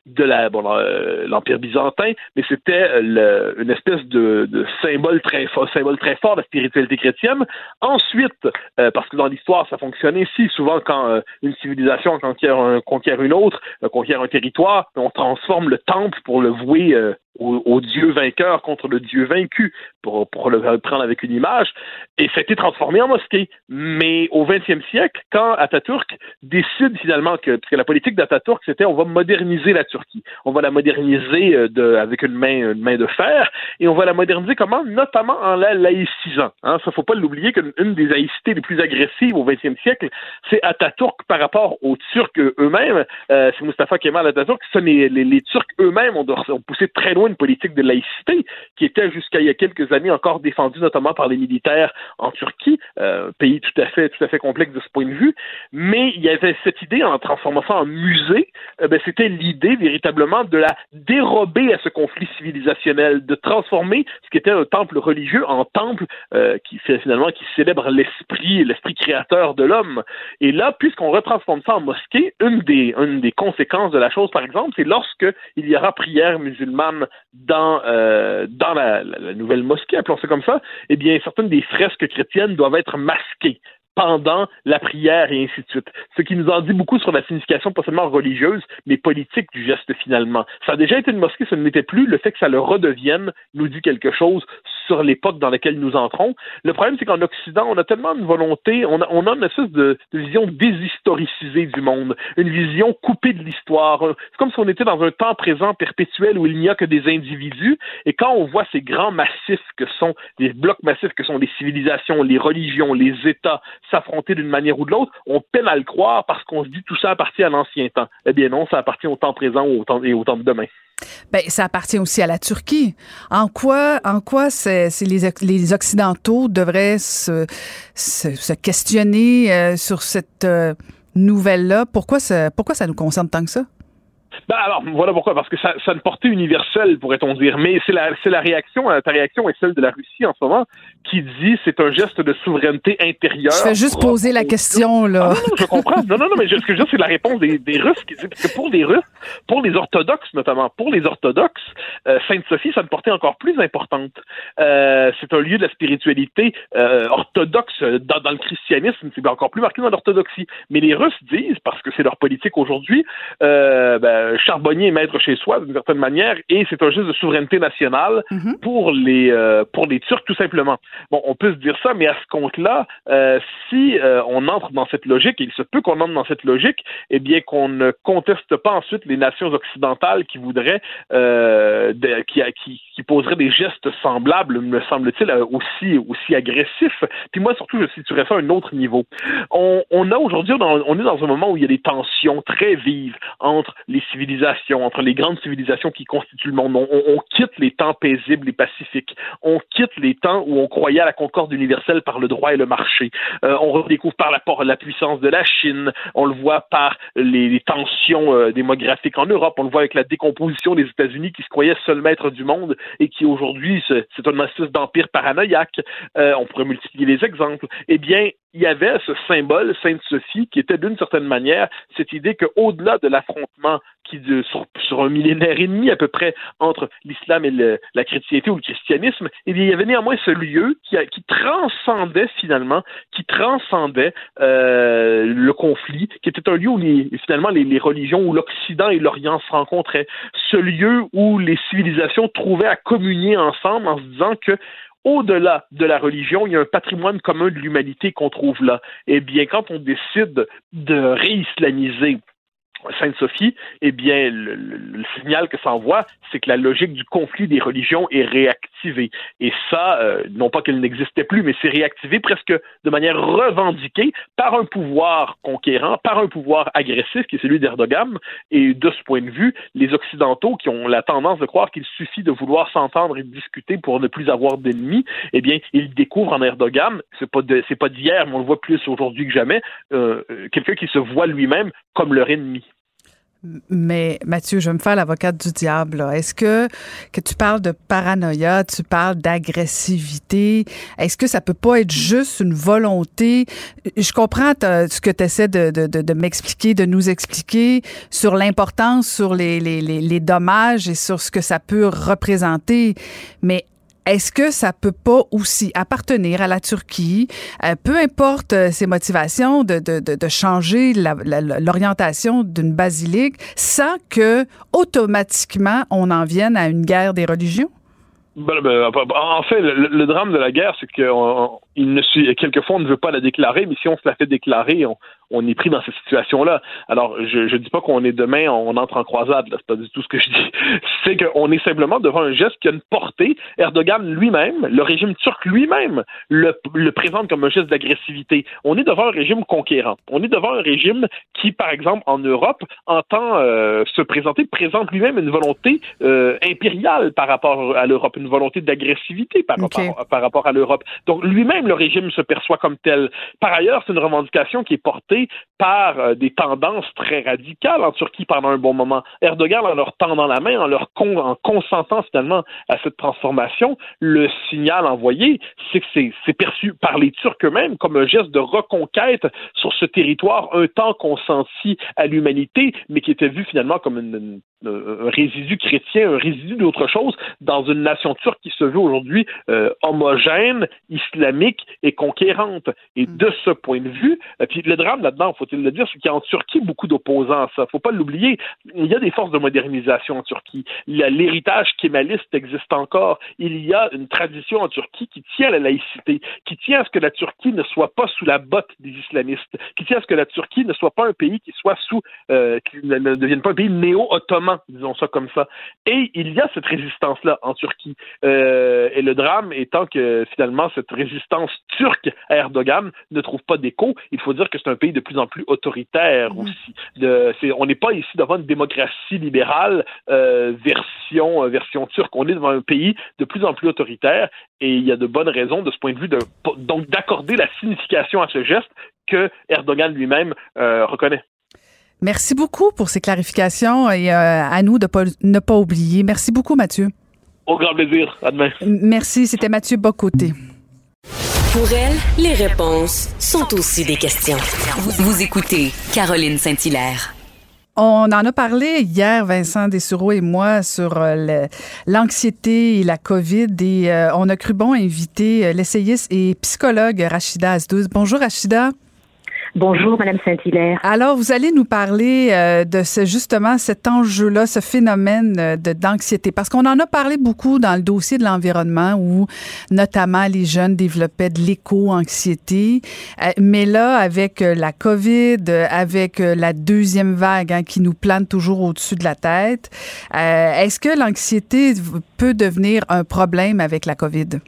de la bon, euh, l'empire byzantin, mais c'était une espèce de, de, symbole très fort, symbole très fort de la spiritualité chrétienne. Ensuite, euh, parce que dans l'histoire ça fonctionne ainsi, souvent quand euh, une civilisation conquiert, un, conquiert une autre, conquiert un territoire, on transforme le temple pour le vouer au, dieu vainqueur contre le dieu vaincu, pour, pour le prendre avec une image, et ça a été transformé en mosquée. Mais au XXe siècle, quand Atatürk décide finalement que, parce que la politique d'Atatürk, c'était on va moderniser la Turquie, on va la moderniser euh, de, avec une main, une main de fer, et on va la moderniser comment? Notamment en la laïcisant. Hein. Ça, faut pas l'oublier qu'une des laïcités les plus agressives au XXe siècle, c'est Atatürk par rapport aux Turcs eux-mêmes. Euh, c'est Mustafa Kemal Atatürk. Ce les, les, les Turcs eux-mêmes ont, ont poussé très loin une politique de laïcité qui était jusqu'à il y a quelques années encore défendue notamment par les militaires en Turquie, euh, pays tout à fait tout à fait complexe de ce point de vue. Mais il y avait cette idée en transformant ça en musée, euh, ben, c'était l'idée véritablement de la dérober à ce conflit civilisationnel, de transformer ce qui était un temple religieux en temple euh, qui finalement qui célèbre l'esprit, l'esprit créateur de l'homme. Et là, puisqu'on retransforme ça en mosquée, une des une des conséquences de la chose, par exemple, c'est lorsque il y aura prière musulmane dans, euh, la, la, nouvelle mosquée, appelons ça comme ça, eh bien, certaines des fresques chrétiennes doivent être masquées pendant la prière et ainsi de suite. Ce qui nous en dit beaucoup sur la signification pas seulement religieuse, mais politique du geste finalement. Ça a déjà été une mosquée, ce n'était plus. Le fait que ça le redevienne nous dit quelque chose sur l'époque dans laquelle nous entrons. Le problème, c'est qu'en Occident, on a tellement une volonté, on a, on a une espèce de, de vision déshistoricisée du monde, une vision coupée de l'histoire. C'est comme si on était dans un temps présent perpétuel où il n'y a que des individus. Et quand on voit ces grands massifs que sont, les blocs massifs que sont les civilisations, les religions, les États, s'affronter d'une manière ou de l'autre, on peine à le croire parce qu'on se dit tout ça appartient à l'ancien temps. Eh bien non, ça appartient au temps présent au temps, et au temps de demain. Ben, ça appartient aussi à la Turquie. En quoi, en quoi c'est, les, les, Occidentaux devraient se, se, se questionner euh, sur cette euh, nouvelle-là? Pourquoi ça, pourquoi ça nous concerne tant que ça? Ben alors, voilà pourquoi, parce que ça, ça a une portée universelle, pourrait-on dire. Mais c'est la, c'est la réaction, ta réaction est celle de la Russie en ce moment, qui dit c'est un geste de souveraineté intérieure. Je vais juste poser la question, là. Ah, non, je comprends. Non, non, non, mais ce que je veux dire, c'est la réponse des, des Russes qui dit, parce que pour les Russes, pour les orthodoxes notamment, pour les orthodoxes, euh, Sainte-Sophie, ça a une portée encore plus importante. Euh, c'est un lieu de la spiritualité euh, orthodoxe dans, dans, le christianisme, c'est encore plus marqué dans l'orthodoxie. Mais les Russes disent, parce que c'est leur politique aujourd'hui, euh, charbonnier et maître chez soi d'une certaine manière, et c'est un geste de souveraineté nationale mm-hmm. pour les euh, pour les Turcs tout simplement. Bon, on peut se dire ça, mais à ce compte-là, euh, si on entre dans cette logique, et il se peut qu'on entre dans cette logique, eh bien qu'on ne conteste pas ensuite les nations occidentales qui voudraient de, qui, qui, qui poseraient des gestes semblables, me semble-t-il, aussi aussi agressifs. Puis moi surtout, je situerais ça à un autre niveau. On, on a aujourd'hui, on est dans un moment où il y a des tensions très vives entre les civilisations, entre les grandes civilisations qui constituent le monde. On, quitte les temps paisibles et pacifiques. On quitte les temps où on croyait à la concorde universelle par le droit et le marché. Euh, on redécouvre par la, la, puissance de la Chine. On le voit par les, tensions euh, démographiques en Europe. On le voit avec la décomposition des États-Unis qui se croyaient seul maître du monde et qui aujourd'hui c'est un espèce d'empire paranoïaque. Euh, on pourrait multiplier les exemples. Eh bien, il y avait ce symbole Sainte-Sophie qui était d'une certaine manière cette idée qu'au-delà de l'affrontement qui sur, un millénaire et demi à peu près entre l'islam et la chrétienté ou le christianisme, eh il y avait néanmoins ce lieu qui, transcendait finalement, qui transcendait euh, le conflit, qui était un lieu où les, finalement les, les religions, où l'Occident et l'Orient se rencontraient, ce lieu où les civilisations trouvaient à communier ensemble en se disant que au-delà de la religion, il y a un patrimoine commun de l'humanité qu'on trouve là. Eh bien, quand on décide de réislamiser Sainte-Sophie, eh bien, le, signal que ça envoie, c'est que la logique du conflit des religions est réactivée. Et ça, euh, non pas qu'elle n'existait plus, mais c'est réactivé presque de manière revendiquée par un pouvoir conquérant, par un pouvoir agressif qui est celui d'Erdogan. Et de ce point de vue, les Occidentaux qui ont la tendance de croire qu'il suffit de vouloir s'entendre et discuter pour ne plus avoir d'ennemis, eh bien, ils découvrent en Erdogan, c'est pas c'est pas d'hier, mais on le voit plus aujourd'hui que jamais, euh, euh, quelqu'un qui se voit lui-même comme leur ennemi. Mais Mathieu, je vais me faire l'avocate du diable. Est-ce que que tu parles de paranoïa, tu parles d'agressivité, est-ce que ça peut pas être juste une volonté? Je comprends ce que tu essaies de, de, de, m'expliquer, de nous expliquer sur l'importance, sur les, les, les, les dommages et sur ce que ça peut représenter, mais est-ce que ça peut pas aussi appartenir à la Turquie, euh, peu importe euh, ses motivations, de, de, de, changer l'orientation d'une basilique sans que automatiquement on en vienne à une guerre des religions? Ben, ben, en fait, le, drame de la guerre, c'est qu'il ne quelquefois on ne veut pas la déclarer, mais si on se la fait déclarer, on, on est pris dans cette situation-là. Alors, je ne dis pas qu'on est demain, on entre en croisade, c'est pas du tout ce que je dis. C'est qu'on est simplement devant un geste qui a une portée. Erdogan lui-même, le régime turc lui-même, le, présente comme un geste d'agressivité. On est devant un régime conquérant. On est devant un régime qui, par exemple, en Europe, entend euh, se présenter, présente lui-même une volonté euh, impériale par rapport à l'Europe, une volonté d'agressivité par, par rapport à l'Europe. Donc, lui-même, le régime se perçoit comme tel. Par ailleurs, c'est une revendication qui est portée par euh, des tendances très radicales en Turquie pendant un bon moment. Erdogan, en leur tendant la main, en leur en consentant finalement à cette transformation, le signal envoyé, c'est que c'est perçu par les Turcs eux-mêmes comme un geste de reconquête sur ce territoire un temps consenti à l'humanité, mais qui était vu finalement comme une, un résidu chrétien, un résidu d'autre chose dans une nation turque qui se veut aujourd'hui euh, homogène, islamique et conquérante. Et mm. de ce point de vue, euh, puis le drame là-dedans, faut-il le dire, c'est qu'il y a en Turquie beaucoup d'opposants à ça. Faut pas l'oublier. Il y a des forces de modernisation en Turquie. L'héritage kémaliste existe encore. Il y a une tradition en Turquie qui tient à la laïcité, qui tient à ce que la Turquie ne soit pas sous la botte des islamistes, qui tient à ce que la Turquie ne soit pas un pays qui soit sous, euh, qui ne devienne pas un pays néo-ottoman disons ça comme ça. Et il y a cette résistance-là en Turquie. Euh, et le drame étant que finalement, cette résistance turque à Erdogan ne trouve pas d'écho. Il faut dire que c'est un pays de plus en plus autoritaire mmh. aussi. De, on n'est pas ici devant une démocratie libérale euh, version, euh, version turque. On est devant un pays de plus en plus autoritaire et il y a de bonnes raisons de ce point de vue de, donc d'accorder la signification à ce geste que Erdogan lui-même reconnaît. Merci beaucoup pour ces clarifications et euh, à nous de pas, ne pas oublier. Merci beaucoup, Mathieu. Au grand plaisir. À demain. Merci. C'était Mathieu Bocoté. Pour elle, les réponses sont aussi des questions. Vous, écoutez Caroline Saint-Hilaire. On en a parlé hier, Vincent Dessureau et moi, sur euh, l'anxiété et la COVID. Et euh, on a cru bon inviter l'essayiste et psychologue Rachida Asdouz. Bonjour, Rachida. Bonjour, Madame Saint-Hilaire. Alors, vous allez nous parler euh, de ce, justement cet enjeu-là, ce phénomène euh, d'anxiété, parce qu'on en a parlé beaucoup dans le dossier de l'environnement, où notamment les jeunes développaient de l'éco-anxiété. Euh, mais là, avec la COVID, avec la deuxième vague hein, qui nous plane toujours au-dessus de la tête, est-ce que l'anxiété peut devenir un problème avec la COVID?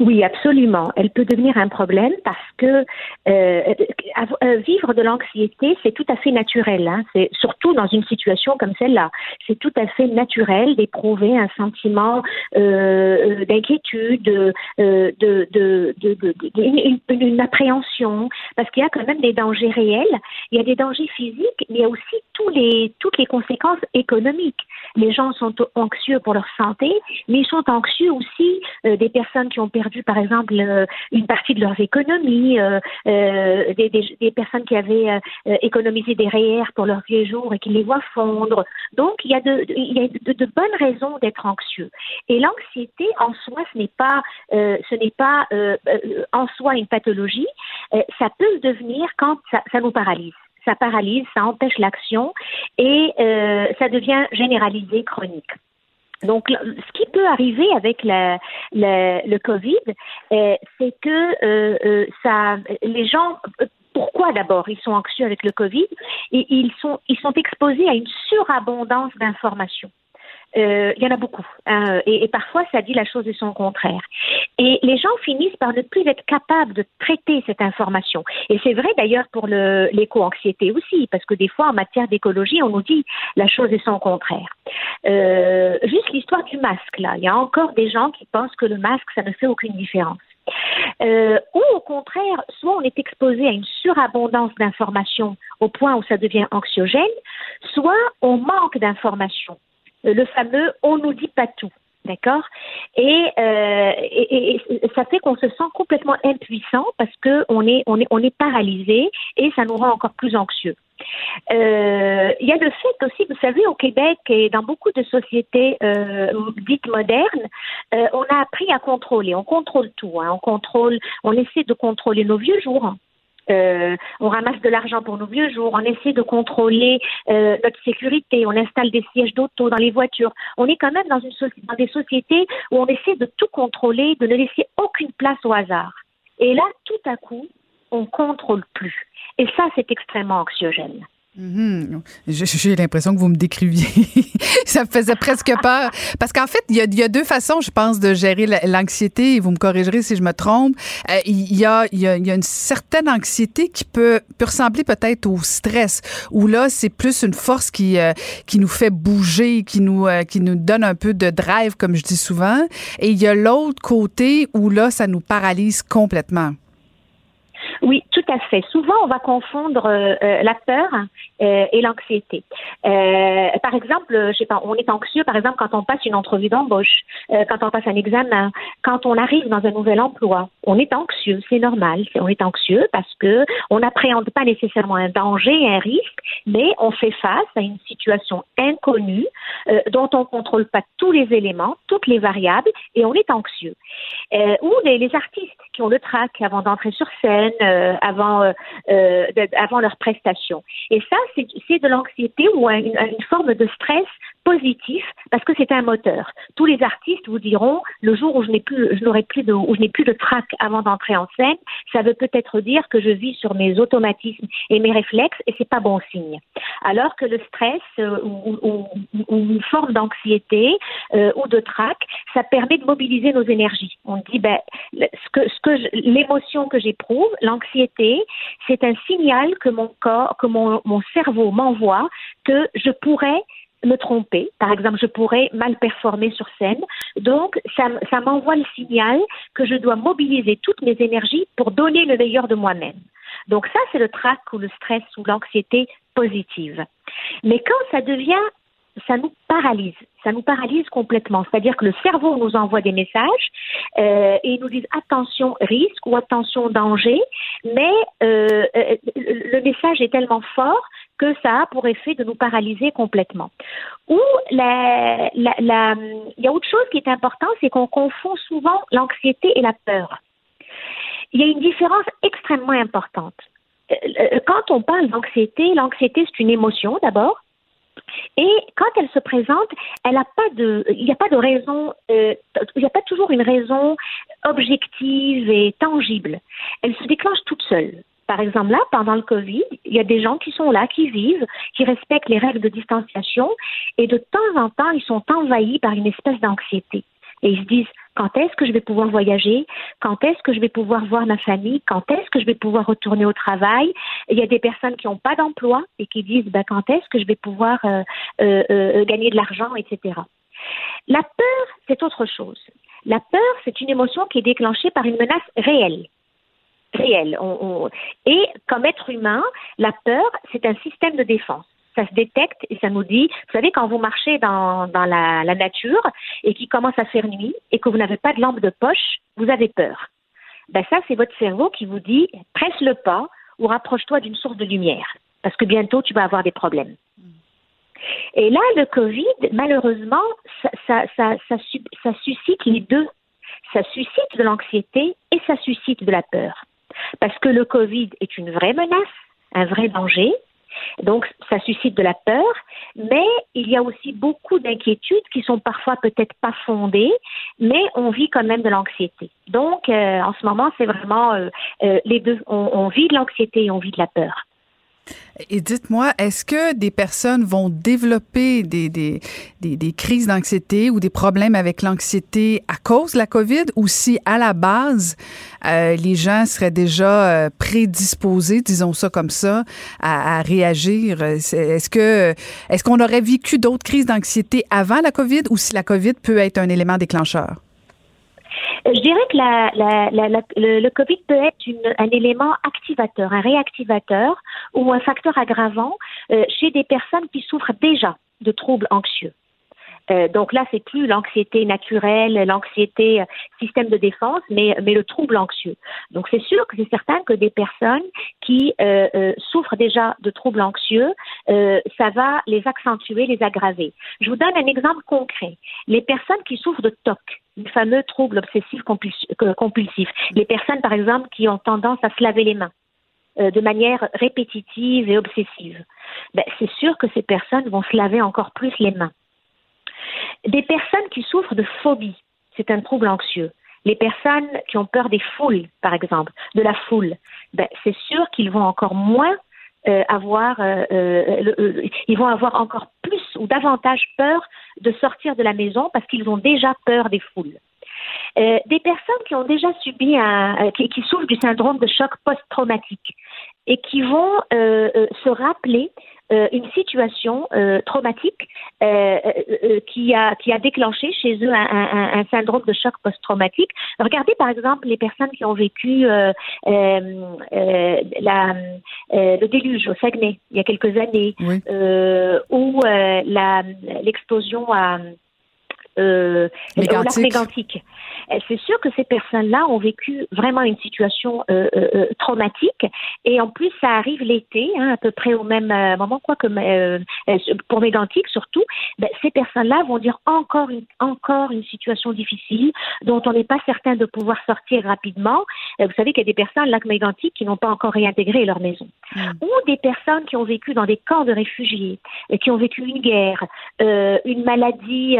Oui, absolument. Elle peut devenir un problème parce que euh, euh, vivre de l'anxiété, c'est tout à fait naturel. Hein. C'est surtout dans une situation comme celle-là. C'est tout à fait naturel d'éprouver un sentiment euh, d'inquiétude, une, appréhension, parce qu'il y a quand même des dangers réels. Il y a des dangers physiques, mais il y a aussi toutes les conséquences économiques. Les gens sont anxieux pour leur santé, mais ils sont anxieux aussi des personnes qui ont perdu, par exemple, euh, une partie de leurs économies, euh, euh, des, personnes qui avaient économisé des REER pour leurs vieux jours et qui les voient fondre. Donc, il y a de, il y a de, bonnes raisons d'être anxieux. Et l'anxiété, en soi, ce n'est pas, ce n'est pas en soi une pathologie. ça peut le devenir quand ça, nous paralyse ça paralyse, ça empêche l'action et ça devient généralisé, chronique. Donc, ce qui peut arriver avec le Covid, euh, c'est que euh, euh, ça, les gens pourquoi d'abord ils sont anxieux avec le Covid? Et ils sont ils sont exposés à une surabondance d'informations. Euh, il y en a beaucoup. Hein, et, parfois, ça dit la chose de son contraire. Et les gens finissent par ne plus être capables de traiter cette information. Et c'est vrai d'ailleurs pour l'éco-anxiété aussi, parce que des fois, en matière d'écologie, on nous dit la chose de son contraire. Euh, juste l'histoire du masque, là. Il y a encore des gens qui pensent que le masque, ça ne fait aucune différence. Euh, ou au contraire, soit on est exposé à une surabondance d'informations au point où ça devient anxiogène, soit on manque d'informations le fameux on nous dit pas tout. D'accord? Et, euh, et, ça fait qu'on se sent complètement impuissant parce qu'on est, on est, on est paralysé et ça nous rend encore plus anxieux. Euh, il y a le fait aussi, vous savez, au Québec et dans beaucoup de sociétés euh, dites modernes, on a appris à contrôler. On contrôle tout. Hein. on contrôle, on essaie de contrôler nos vieux jours. Euh, on ramasse de l'argent pour nos vieux jours, on essaie de contrôler euh, notre sécurité, on installe des sièges d'auto dans les voitures. On est quand même dans, une dans des sociétés où on essaie de tout contrôler, de ne laisser aucune place au hasard. Et là, tout à coup, on contrôle plus. Et ça, c'est extrêmement anxiogène. Mhm. J'ai l'impression que vous me décriviez. ça me faisait presque peur. Parce qu'en fait, il y, a, deux façons, je pense, de gérer l'anxiété, vous me corrigerez si je me trompe. Euh, il, y a, y, a, une certaine anxiété qui peut, peut ressembler peut-être au stress, où là, c'est plus une force qui, euh, qui nous fait bouger, qui nous, euh, qui nous donne un peu de drive, comme je dis souvent. Et il y a l'autre côté où là, ça nous paralyse complètement. Oui, tout à fait. Souvent, on va confondre euh, euh, la peur euh, et l'anxiété. par exemple, je sais pas, on est anxieux, par exemple, quand on passe une entrevue d'embauche, quand on passe un examen, quand on arrive dans un nouvel emploi, on est anxieux, c'est normal. On est anxieux parce que on n'appréhende pas nécessairement un danger, un risque, mais on fait face à une situation inconnue dont on contrôle pas tous les éléments, toutes les variables, et on est anxieux. ou les artistes qui ont le trac avant d'entrer sur scène, euh, avant, euh, euh, avant leur prestation. Et ça, c'est de l'anxiété ou une, une forme de stress positif parce que c'est un moteur. Tous les artistes vous diront le jour où je n'ai plus, n'aurai plus de, trac avant d'entrer en scène, ça veut peut-être dire que je vis sur mes automatismes et mes réflexes et c'est pas bon signe. Alors que le stress ou, ou, une forme d'anxiété ou de trac, ça permet de mobiliser nos énergies. On dit ben ce que, l'émotion que j'éprouve, l'anxiété, c'est un signal que mon corps, que mon cerveau m'envoie que je pourrais me tromper. Par exemple, je pourrais mal performer sur scène. Donc, ça, m'envoie le signal que je dois mobiliser toutes mes énergies pour donner le meilleur de moi-même. Donc ça, c'est le trac ou le stress ou l'anxiété positive. Mais quand ça devient ça nous paralyse. Ça nous paralyse complètement. C'est-à-dire que le cerveau nous envoie des messages euh, et nous dit attention risque ou attention danger, mais euh, euh, le message est tellement fort que ça a pour effet de nous paralyser complètement. Ou il y a autre chose qui est important, c'est qu'on confond souvent l'anxiété et la peur. Il y a une différence extrêmement importante. Euh, quand on parle d'anxiété, l'anxiété c'est une émotion d'abord. Et quand elle se présente, il n'y a pas de raison, euh, il n'y a pas toujours une raison objective et tangible. Elle se déclenche toute seule. Par exemple, là, pendant le Covid, il y a des gens qui sont là, qui vivent, qui respectent les règles de distanciation, et de temps en temps, ils sont envahis par une espèce d'anxiété. Et ils se disent, Quand est-ce que je vais pouvoir voyager? Quand est-ce que je vais pouvoir voir ma famille? Quand est-ce que je vais pouvoir retourner au travail? Il y a des personnes qui n'ont pas d'emploi et qui disent ben, quand est-ce que je vais pouvoir euh, euh, euh, gagner de l'argent, etc. La peur, c'est autre chose. La peur, c'est une émotion qui est déclenchée par une menace réelle. Réelle. Et comme être humain, la peur, c'est un système de défense ça se détecte et ça nous dit, vous savez, quand vous marchez dans, la, nature et qu'il commence à faire nuit et que vous n'avez pas de lampe de poche, vous avez peur. Ben ça, c'est votre cerveau qui vous dit, presse le pas ou rapproche-toi d'une source de lumière, parce que bientôt tu vas avoir des problèmes. Et là, le Covid, malheureusement, ça, suscite les deux. Ça suscite de l'anxiété et ça suscite de la peur. Parce que le Covid est une vraie menace, un vrai danger, donc, ça suscite de la peur, mais il y a aussi beaucoup d'inquiétudes qui sont parfois peut-être pas fondées, mais on vit quand même de l'anxiété. Donc, euh, en ce moment, c'est vraiment euh, euh, les deux. on vit de l'anxiété et on vit de la peur. Et dites-moi, est-ce que des personnes vont développer des, des, des, crises d'anxiété ou des problèmes avec l'anxiété à cause de la COVID ou si à la base, euh, les gens seraient déjà euh, prédisposés, disons ça comme ça, à, à réagir? Est-ce que est-ce qu'on aurait vécu d'autres crises d'anxiété avant la COVID ou si la COVID peut être un élément déclencheur? Je dirais que le, COVID peut être un élément activateur, un réactivateur ou un facteur aggravant euh, chez des personnes qui souffrent déjà de troubles anxieux. Euh, donc là, c'est plus l'anxiété naturelle, l'anxiété euh, système de défense, mais, mais le trouble anxieux. Donc c'est sûr que c'est certain que des personnes qui euh, euh souffrent déjà de troubles anxieux, ça va les accentuer, les aggraver. Je vous donne un exemple concret. Les personnes qui souffrent de TOC, le fameux trouble obsessif compulsif, les personnes par exemple qui ont tendance à se laver les mains de manière répétitive et obsessive, ben, c'est sûr que ces personnes vont se laver encore plus les mains. Des personnes qui souffrent de phobie, c'est un trouble anxieux. Les personnes qui ont peur des foules, par exemple, de la foule, ben, c'est sûr qu'ils vont encore moins euh, avoir, euh, euh, ils vont avoir encore plus ou davantage peur de sortir de la maison parce qu'ils ont déjà peur des foules. des personnes qui ont déjà subi un, qui, qui, souffrent du syndrome de choc post-traumatique et qui vont se rappeler euh, une situation euh, traumatique euh, qui, a, qui a déclenché chez eux un, un, un syndrome de choc post-traumatique. Regardez par exemple les personnes qui ont vécu la, le déluge au Saguenay il y a quelques années, ou l'explosion à euh, mégantique. Euh, c'est sûr que ces personnes-là ont vécu vraiment une situation euh, euh, traumatique et en plus ça arrive l'été, hein, à peu près au même moment, quoi que pour mégantique surtout. Ben, ces personnes-là vont dire encore une, encore une situation difficile dont on n'est pas certain de pouvoir sortir rapidement. vous savez qu'il y a des personnes lac mégantique qui n'ont pas encore réintégré leur maison, mm. ou des personnes qui ont vécu dans des camps de réfugiés, qui ont vécu une guerre, une maladie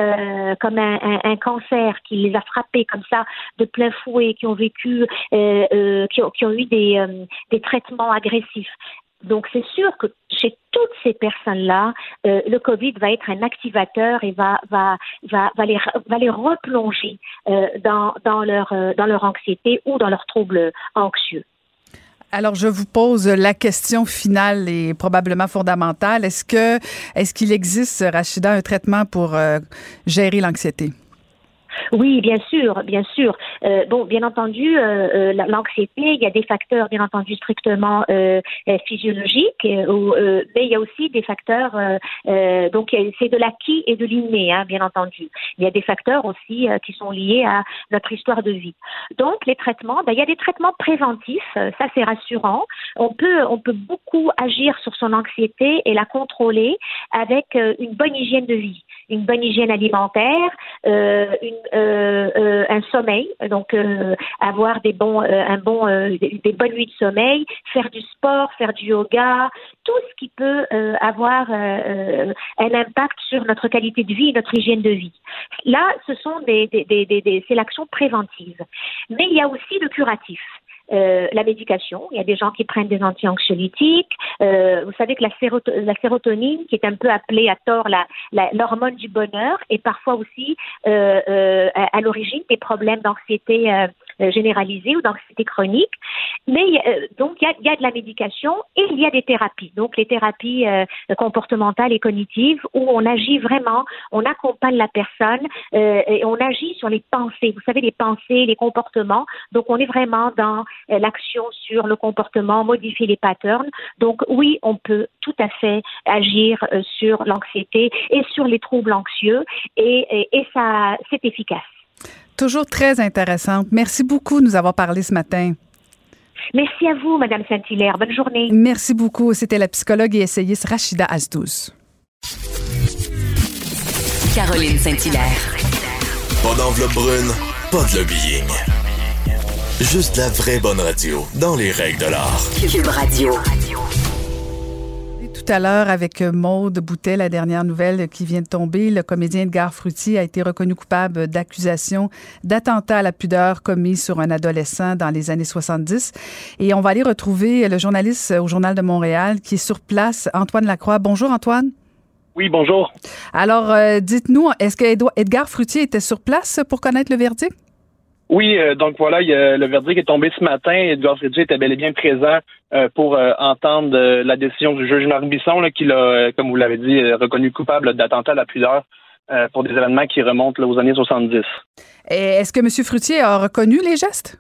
comme un, cancer qui les a frappés comme ça de plein fouet, qui ont vécu, euh, euh, qui, ont, qui, ont, eu des, euh, des traitements agressifs. Donc c'est sûr que chez toutes ces personnes-là, le Covid va être un activateur et va va va, va les va les replonger dans dans leur dans leur anxiété ou dans leurs troubles anxieux. Alors, je vous pose la question finale et probablement fondamentale. Est-ce que, est-ce qu'il existe, Rachida, un traitement pour euh, gérer l'anxiété? Oui, bien sûr, bien sûr. Euh, bon, bien entendu, euh, euh l'anxiété, il y a des facteurs, bien entendu, strictement euh, euh physiologiques, euh, mais il y a aussi des facteurs. donc, c'est de l'acquis et de l'inné, hein, bien entendu. Il y a des facteurs aussi qui sont liés à notre histoire de vie. Donc, les traitements, ben, il y a des traitements préventifs. Ça, c'est rassurant. On peut, on peut beaucoup agir sur son anxiété et la contrôler avec une bonne hygiène de vie, une bonne hygiène alimentaire, une un sommeil, donc euh, avoir des bons, un bon, des, bonnes nuits de sommeil, faire du sport, faire du yoga, tout ce qui peut avoir un impact sur notre qualité de vie et notre hygiène de vie. Là, ce sont des, des, des, des c'est l'action préventive. Mais il y a aussi le curatif. Euh, la médication. Il y a des gens qui prennent des anti-anxiolytiques. Euh, vous savez que la, la, sérotonine, qui est un peu appelée à tort l'hormone du bonheur, est parfois aussi euh, euh à, l'origine des problèmes d'anxiété euh, généralisée ou d'anxiété chronique. Mais donc il y a, y a, de la médication et il y a des thérapies. Donc les thérapies comportementales et cognitives où on agit vraiment, on accompagne la personne et on agit sur les pensées. Vous savez les pensées, les comportements. Donc on est vraiment dans euh, l'action sur le comportement, modifier les patterns. Donc oui, on peut tout à fait agir euh, sur l'anxiété et sur les troubles anxieux et, et, ça, c'est efficace. Toujours très intéressante. Merci beaucoup de nous avoir parlé ce matin. Merci à vous, Madame Saint-Hilaire. Bonne journée. Merci beaucoup. C'était la psychologue et essayiste Rachida Asdouz. Caroline Saint-Hilaire. Pas d'enveloppe brune, pas de lobbying. Juste la vraie bonne radio, dans les règles de l'art. Cube Radio. Tout à l'heure, avec Maude Boutet, la dernière nouvelle qui vient de tomber, le comédien Edgar Frutti a été reconnu coupable d'accusations d'attentat à la pudeur commis sur un adolescent dans les années 70. Et on va aller retrouver le journaliste au Journal de Montréal qui est sur place, Antoine Lacroix. Bonjour, Antoine. Oui, bonjour. Alors, euh, dites-nous, est-ce que Edgar Frutti était sur place pour connaître le verdict? Oui, euh, donc voilà, le verdict est tombé ce matin. Edouard Frédéric était bel et bien présent euh, pour euh, entendre la décision du juge Marc Bisson, qui l'a, comme vous l'avez dit, reconnu coupable d'attentat à la pudeur pour des événements qui remontent aux années 70. Et est-ce que M. Fruitier a reconnu les gestes?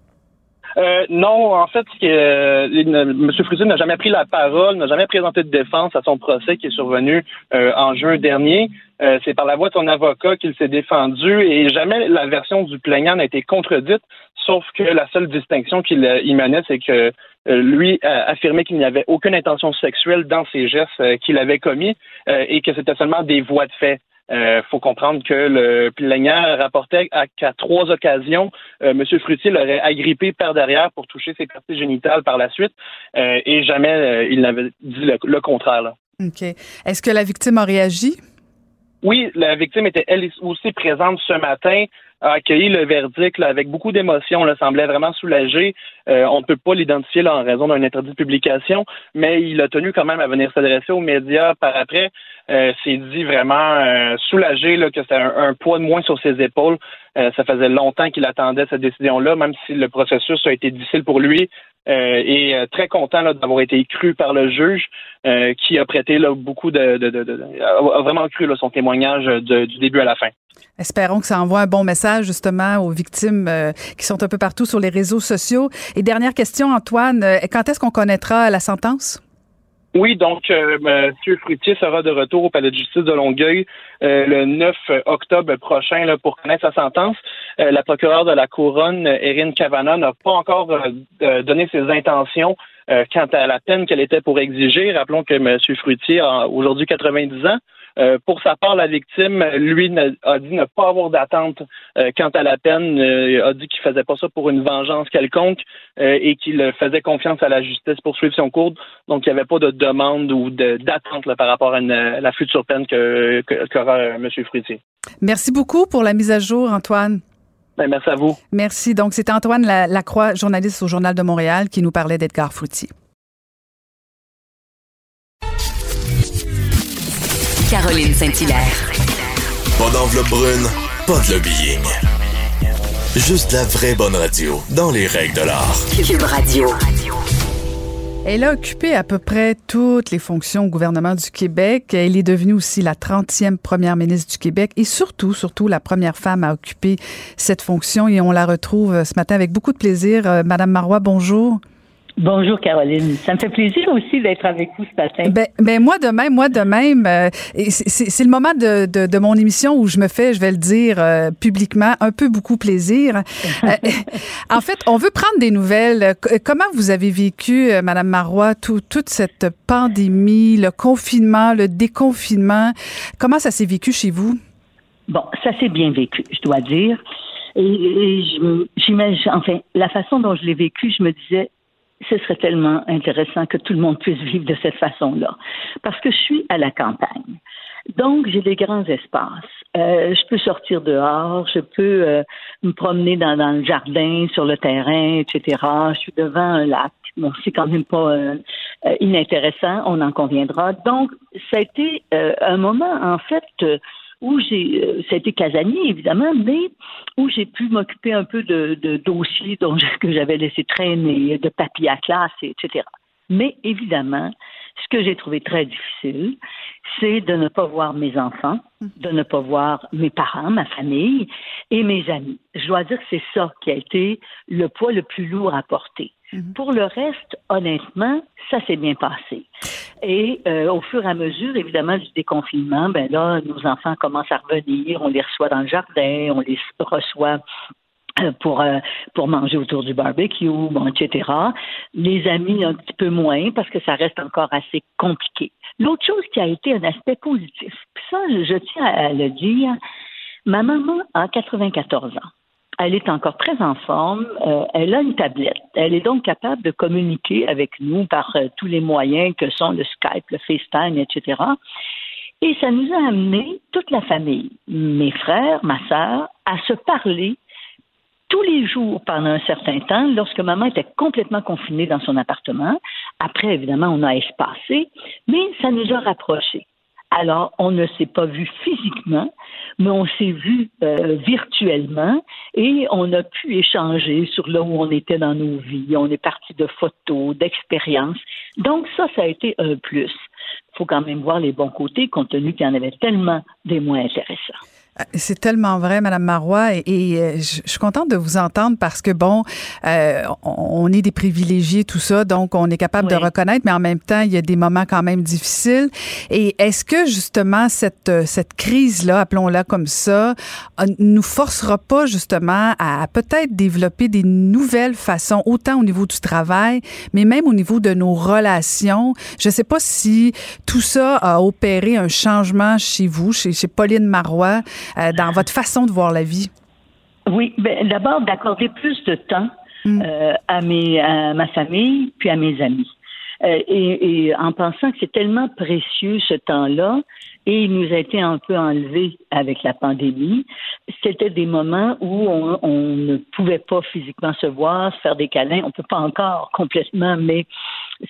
Euh, non, en fait, euh, M. Fruitier n'a jamais pris la parole, n'a jamais présenté de défense à son procès qui est survenu euh, en juin dernier. Euh, c'est par la voix de son avocat qu'il s'est défendu et jamais la version du plaignant n'a été contredite, sauf que la seule distinction qu'il y menait, c'est que lui affirmait qu'il n'y avait aucune intention sexuelle dans ses gestes qu'il avait commis et que c'était seulement des voies de fait. Il euh, faut comprendre que le plaignant rapportait qu'à trois occasions, euh, M. Fruitier l'aurait agrippé par derrière pour toucher ses parties génitales par la suite euh, et jamais il n'avait dit le, contraire. OK. Est-ce que la victime a réagi? Oui, la victime était elle aussi présente ce matin a accueilli le verdict avec beaucoup d'émotion, là, semblait vraiment soulagé. on ne peut pas l'identifier en raison d'un interdit de publication, mais il a tenu quand même à venir s'adresser aux médias par après euh, s'est dit vraiment euh, soulagé là, que c'était un, poids de moins sur ses épaules. Euh, ça faisait longtemps qu'il attendait cette décision-là, même si le processus a été difficile pour lui. Et très content d'avoir été cru par le juge qui a prêté là, beaucoup de, de, de, a vraiment cru son témoignage du début à la fin. Espérons que ça envoie un bon message justement aux victimes qui sont un peu partout sur les réseaux sociaux. Et dernière question, Antoine, quand est-ce qu'on connaîtra la sentence? Oui, donc euh, M. Fruitier sera de retour au palais de justice de Longueuil euh, le 9 octobre prochain là, pour connaître sa sentence. Euh, la procureure de la couronne, Erin Cavana, n'a pas encore donné ses intentions quant à la peine qu'elle était pour exiger. Rappelons que M. Fruitier a aujourd'hui 90 ans. Euh, pour sa part, la victime, lui, a dit ne pas avoir d'attente euh, quant à la peine, euh, a dit qu'il faisait pas ça pour une vengeance quelconque et qu'il faisait confiance à la justice pour suivre son cours. Donc, il n'y avait pas de demande ou d'attente par rapport à la future peine que, qu'aura M. Fruitier. Merci beaucoup pour la mise à jour, Antoine. Ben, merci à vous. Merci. Donc, c'était Antoine Lacroix, journaliste au Journal de Montréal, qui nous parlait d'Edgar Fruitier. Caroline Saint-Hilaire. Pas d'enveloppe brune, pas de lobbying. Juste la vraie bonne radio, dans les règles de l'art. Cube Radio. Elle a occupé à peu près toutes les fonctions au gouvernement du Québec. Elle est devenue aussi la 30e première ministre du Québec et surtout, surtout la première femme à occuper cette fonction. Et on la retrouve ce matin avec beaucoup de plaisir. Euh, Madame Marois, bonjour. Bonjour Caroline, ça me fait plaisir aussi d'être avec vous ce matin. Ben, ben moi de même, moi de même. Euh, c'est le moment de, de, de, mon émission où je me fais, je vais le dire euh, publiquement, un peu beaucoup plaisir. Euh, en fait, on veut prendre des nouvelles. Comment vous avez vécu, Madame Marois, tout, toute cette pandémie, le confinement, le déconfinement? Comment ça s'est vécu chez vous? Bon, ça s'est bien vécu, je dois dire. Et, j'imagine, enfin, la façon dont je l'ai vécu, je me disais, ce serait tellement intéressant que tout le monde puisse vivre de cette façon-là. Parce que je suis à la campagne. Donc, j'ai des grands espaces. Euh, je peux sortir dehors, je peux euh, me promener dans, dans, le jardin, sur le terrain, etc. Je suis devant un lac. Bon, c'est quand même pas euh, inintéressant, on en conviendra. Donc, ça a été un moment, en fait, où j'ai, ça a été casanier évidemment, mais où j'ai pu m'occuper un peu de, de dossiers dont, que j'avais laissé traîner, de papiers à classe, etc. Mais évidemment, ce que j'ai trouvé très difficile, c'est de ne pas voir mes enfants, de ne pas voir mes parents, ma famille et mes amis. Je dois dire que c'est ça qui a été le poids le plus lourd à porter. Mhm. Pour le reste, honnêtement, ça s'est bien passé. Et euh, au fur et à mesure, évidemment, du déconfinement, ben là, nos enfants commencent à revenir, on les reçoit dans le jardin, on les reçoit euh, pour euh, pour manger autour du barbecue, etc. Les amis un petit peu moins parce que ça reste encore assez compliqué. L'autre chose qui a été un aspect positif, puis ça, je tiens à le dire, ma maman a 94 ans. Elle est encore très en forme. Euh, elle a une tablette. Elle est donc capable de communiquer avec nous par tous les moyens que sont le Skype, le FaceTime, etc. Et ça nous a amené, toute la famille, mes frères, ma sœur, à se parler tous les jours pendant un certain temps, lorsque maman était complètement confinée dans son appartement. Après, évidemment, on a espacé, mais ça nous a rapprochés. Alors, on ne s'est pas vu physiquement, mais on s'est vu euh, virtuellement et on a pu échanger sur là où on était dans nos vies. On est parti de photos, d'expériences. Donc, ça, ça a été un plus. Il faut quand même voir les bons côtés, compte tenu qu'il y en avait tellement des moins intéressants. Euh, c'est tellement vrai, Madame Marois, et, euh, je, suis contente de vous entendre parce que bon, euh, on est des privilégiés, tout ça, donc on est capable de reconnaître, mais en même temps, il y a des moments quand même difficiles. Et est-ce que justement cette cette crise-là, appelons-la comme ça, nous forcera pas justement à, peut-être développer des nouvelles façons, autant au niveau du travail, mais même au niveau de nos relations? Je ne sais pas si tout ça a opéré un changement chez vous, chez, chez Pauline Marois. Euh, dans votre façon de voir la vie? Oui, ben, d'abord d'accorder plus de temps mm. euh, à, mes, à ma famille puis à mes amis. Euh, et, en pensant que c'est tellement précieux ce temps-là, et il nous a été un peu enlevé avec la pandémie. C'était des moments où on, on, ne pouvait pas physiquement se voir, se faire des câlins. On peut pas encore complètement, mais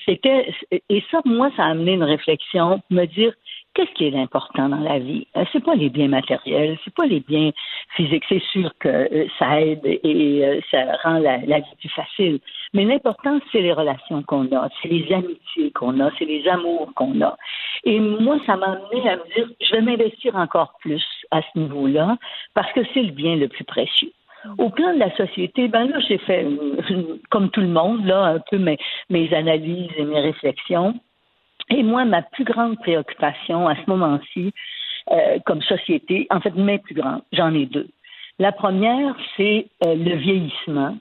c'était et ça, moi, ça a amené une réflexion, me dire qu'est-ce qui est important dans la vie? Euh, C'est pas les biens matériels, c'est pas les biens physiques. C'est sûr que euh, ça aide et euh, ça rend la, vie plus facile. Mais l'important, c'est les relations qu'on a, c'est les amitiés qu'on a, c'est les amours qu'on a. Et moi, ça m'a amené à me dire, je vais m'investir encore plus à ce niveau-là parce que c'est le bien le plus précieux. Au plan de la société, ben là, j'ai fait, comme tout le monde, là, un peu mes, mes analyses et mes réflexions. Et moi, ma plus grande préoccupation à ce moment-ci, euh, comme société, en fait, mes plus grandes, j'en ai deux. La première, c'est euh, le vieillissement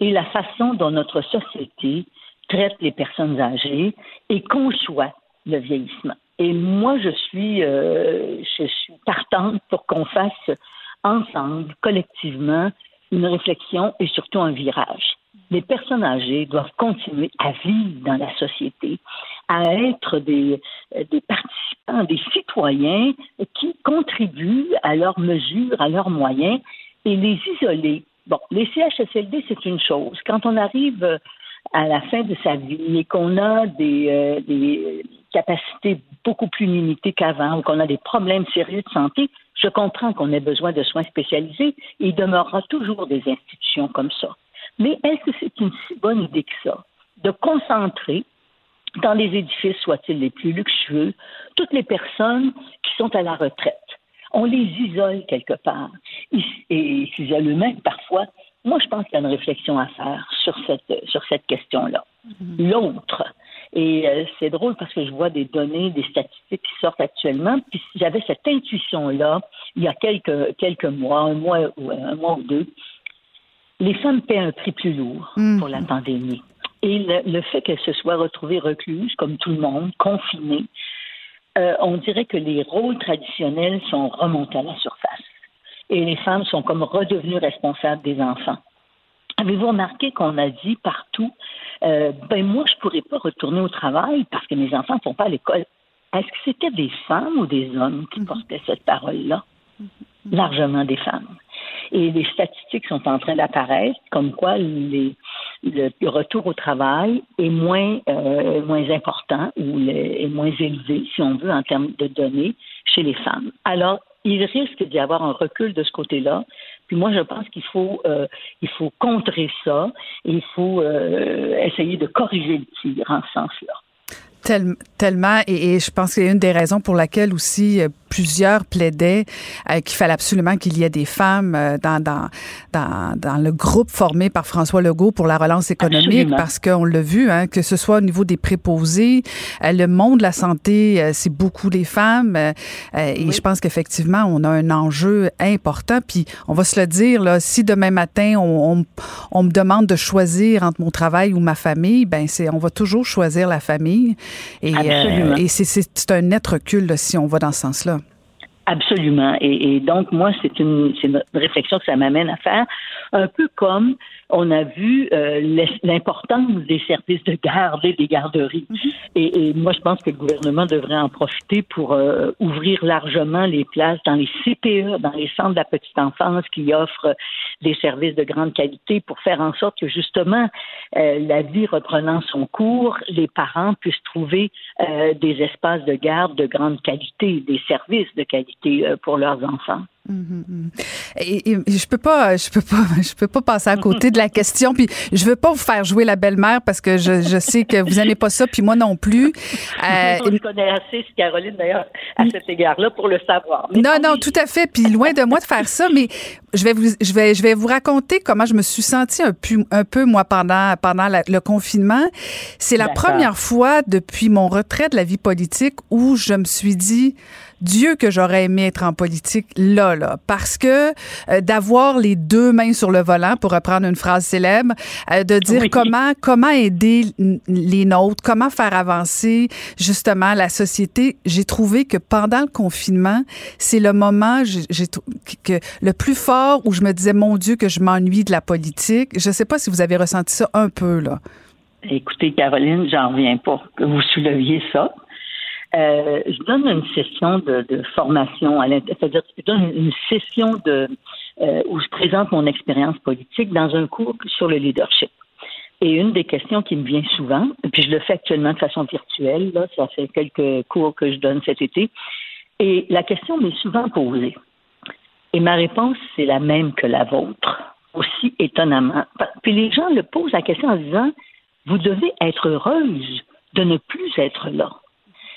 et la façon dont notre société traite les personnes âgées et conçoit le vieillissement. Et moi, je suis, euh, je suis partante pour qu'on fasse ensemble, collectivement, une réflexion et surtout un virage. Les personnes âgées doivent continuer à vivre dans la société, à être des, des participants, des citoyens qui contribuent à leurs mesures, à leurs moyens et les isoler. Bon, les CHSLD, c'est une chose. Quand on arrive à la fin de sa vie et qu'on a des, euh, des capacités beaucoup plus limitées qu'avant ou qu'on a des problèmes sérieux de santé, je comprends qu'on ait besoin de soins spécialisés. Il demeurera toujours des institutions comme ça. Mais est-ce que c'est une si bonne idée que ça de concentrer dans les édifices, soient-ils les plus luxueux, toutes les personnes qui sont à la retraite? On les isole quelque part et ils s'isolent eux-mêmes parfois. Moi, je pense qu'il y a une réflexion à faire sur cette, sur cette question-là. Mm-hmm. L'autre, et euh, c'est drôle parce que je vois des données, des statistiques qui sortent actuellement. Puis j'avais cette intuition-là il y a quelques, quelques mois, un mois ou un mois ou deux. Les femmes paient un prix plus lourd mm. pour la pandémie. Et le, fait qu'elles se soient retrouvées recluses, comme tout le monde, confinées, euh, on dirait que les rôles traditionnels sont remontés à la surface. Et les femmes sont comme redevenues responsables des enfants. Avez-vous remarqué qu'on a dit partout, euh, ben moi, je pourrais pas retourner au travail parce que mes enfants ne sont pas à l'école. est-ce que c'était des femmes ou des hommes qui portaient cette parole-là? Largement des femmes. Et les statistiques sont en train d'apparaître, comme quoi le, retour au travail est moins, euh, moins important ou est moins élevé, si on veut, en termes de données chez les femmes. Alors, il risque d'y avoir un recul de ce côté-là. Puis moi, je pense qu'il faut, euh, il faut contrer ça et il faut euh, essayer de corriger le tir en ce sens-là tellement, et, je pense que c'est une des raisons pour laquelle aussi plusieurs plaidaient euh, qu'il fallait absolument qu'il y ait des femmes euh, dans, dans, dans, dans, le groupe formé par François Legault pour la relance économique, parce qu'on l'a vu, hein, que ce soit au niveau des préposés, le monde de la santé, c'est beaucoup les femmes, et je pense qu'effectivement, on a un enjeu important. Puis on va se le dire, là, si demain matin, on, on, me demande de choisir entre mon travail ou ma famille, ben c'est on va toujours choisir la famille. Et, euh, et c'est un net recul si on va dans ce sens-là. Absolument. Et, donc, moi, c'est une, une réflexion que ça m'amène à faire, un peu comme on a vu euh, l'importance des services de garde et des garderies. Mhm. et, et, moi, je pense que le gouvernement devrait en profiter pour euh, ouvrir largement les places dans les CPE, dans les centres de la petite enfance qui offrent des services de grande qualité pour faire en sorte que justement, euh, la vie reprenant son cours, les parents puissent trouver des espaces de garde de grande qualité, des services de qualité pour leurs enfants. Et, je peux pas, je peux pas, je peux pas passer à côté de la question. Puis je veux pas vous faire jouer la belle-mère parce que je, je sais que vous aimez pas ça, puis moi non plus. Euh, je connais assez Caroline d'ailleurs à cet égard-là pour le savoir. non, non, tout à fait. Puis loin de moi de faire ça, mais je vais vous, je vais, je vais vous raconter comment je me suis sentie un peu, un peu moi pendant pendant le confinement. C'est la première fois depuis mon retrait de la vie politique où je me suis dit Dieu que j'aurais aimé être en politique là, là, parce que euh, d'avoir les deux mains sur le volant, pour reprendre une phrase célèbre, euh, de dire comment comment aider les nôtres, comment faire avancer justement la société. J'ai trouvé que pendant le confinement, c'est le moment j'ai que le plus fort où je me disais mon Dieu que je m'ennuie de la politique. Je sais pas si vous avez ressenti ça un peu là. Écoutez, Caroline, j'en reviens pas que vous souleviez ça. Euh, je donne une session de, de formation, c'est-à-dire je donne une session euh, où je présente mon expérience politique dans un cours sur le leadership. Et une des questions qui me vient souvent, puis je le fais actuellement de façon virtuelle, là, ça fait quelques cours que je donne cet été, et la question m'est souvent posée. Et ma réponse, c'est la même que la vôtre, aussi étonnamment. Puis les gens le posent la question en disant, vous devez être heureuse de ne plus être là.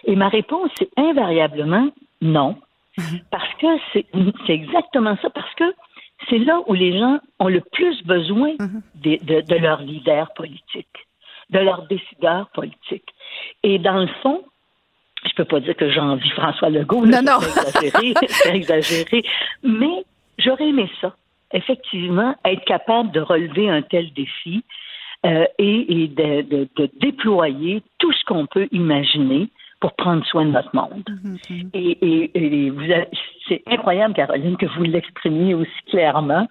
Et ma réponse, c'est invariablement non. Mhm. Parce que c'est exactement ça, parce que c'est là où les gens ont le plus besoin mhm. de, de, leur leader politique, de leur décideur politique. Et dans le fond, je peux pas dire que j'envie François Legault, non, non. c'est exagéré, mais j'aurais aimé ça. Effectivement, être capable de relever un tel défi euh, et, et de, de, de, déployer tout ce qu'on peut imaginer pour prendre soin de notre monde. Mm-hmm. Et, et, c'est incroyable, Caroline, que vous l'exprimiez aussi clairement.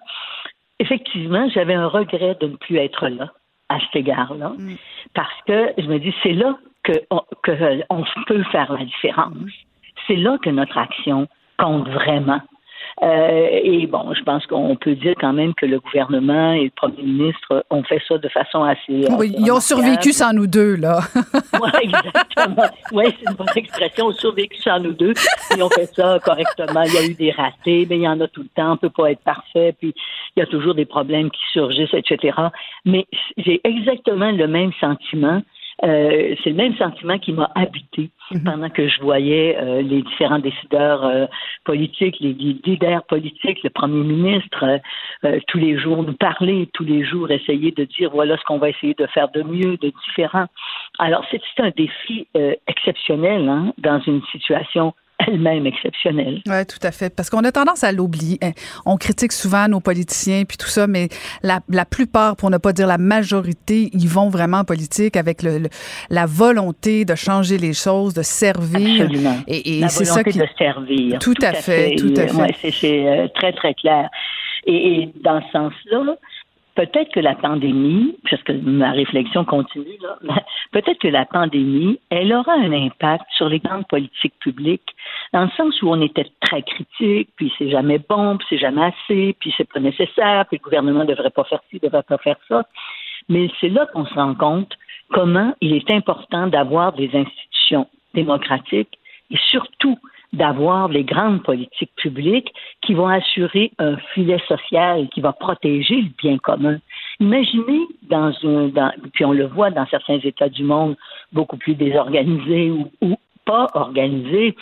Effectivement, j'avais un regret de ne plus être là à cet égard-là, mm. parce que je me dis, c'est là que que on peut faire la différence. C'est là que notre action compte vraiment. Euh, et bon, je pense qu'on peut dire quand même que le gouvernement et le premier ministre ont fait ça de façon assez. Oui, ils ont survécu sans nous deux, là. oui, exactement. Oui, c'est une bonne expression. Ils ont survécu sans nous deux. Ils ont fait ça correctement. Il y a eu des ratés, mais il y en a tout le temps. On ne peut pas être parfait. Puis il y a toujours des problèmes qui surgissent, etc. Mais j'ai exactement le même sentiment euh, c'est le même sentiment qui m'a habité mhm. pendant que je voyais euh, les différents décideurs euh, politiques, les leaders politiques, le premier ministre, tous les jours nous parler, tous les jours essayer de dire voilà ce qu'on va essayer de faire de mieux, de différent. Alors c'est un défi exceptionnel hein, dans une situation elle-même exceptionnelle. Oui, tout à fait. Parce qu'on a tendance à l'oublier. Hein. On critique souvent nos politiciens puis tout ça, mais la, la, plupart, pour ne pas dire la majorité, ils vont vraiment en politique avec le, la volonté de changer les choses, de servir. Absolument. Et, et c'est ça qui... de servir. Tout, à, fait, tout à fait. Ouais, c'est euh, très, très clair. Et, et dans ce sens-là, peut-être que la pandémie, parce que ma réflexion continue, peut-être que la pandémie, elle aura un impact sur les grandes politiques publiques, dans le sens où on était très critique, puis c'est jamais bon, puis c'est jamais assez, puis c'est pas nécessaire, puis le gouvernement devrait pas faire ci, devrait pas faire ça. Mais c'est là qu'on se rend compte comment il est important d'avoir des institutions démocratiques et surtout d'avoir les grandes politiques publiques qui vont assurer un filet social qui va protéger le bien commun. Imaginez dans un, dans, puis on le voit dans certains États du monde beaucoup plus désorganisés ou, ou pas organisés,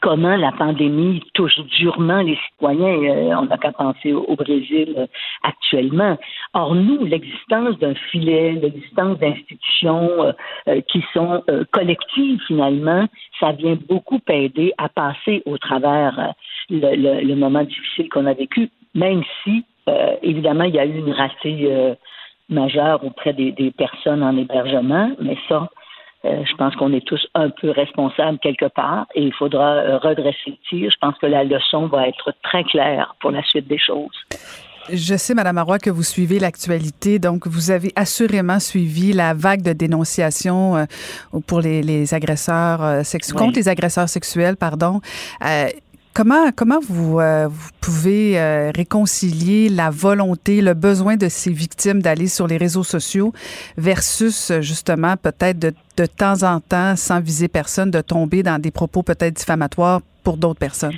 comment la pandémie touche durement les citoyens. Euh, on n'a qu'à penser au, Brésil euh, actuellement. Or, nous, l'existence d'un filet, l'existence d'institutions euh, qui sont collectives finalement, ça vient beaucoup aider à passer au travers le, le, moment difficile qu'on a vécu, même si, évidemment, il y a eu une ratée majeure auprès des, des personnes en hébergement, mais ça, euh, je pense qu'on est tous un peu responsables quelque part et il faudra euh, redresser le tir. Je pense que la leçon va être très claire pour la suite des choses. Je sais, Madame Arroy, que vous suivez l'actualité, donc vous avez assurément suivi la vague de dénonciations euh, pour les, agresseurs sexuels, contre les agresseurs sexuels, pardon. Comment, comment vous, vous pouvez réconcilier la volonté, le besoin de ces victimes d'aller sur les réseaux sociaux versus justement peut-être de de temps en temps, sans viser personne, de tomber dans des propos peut-être diffamatoires pour d'autres personnes?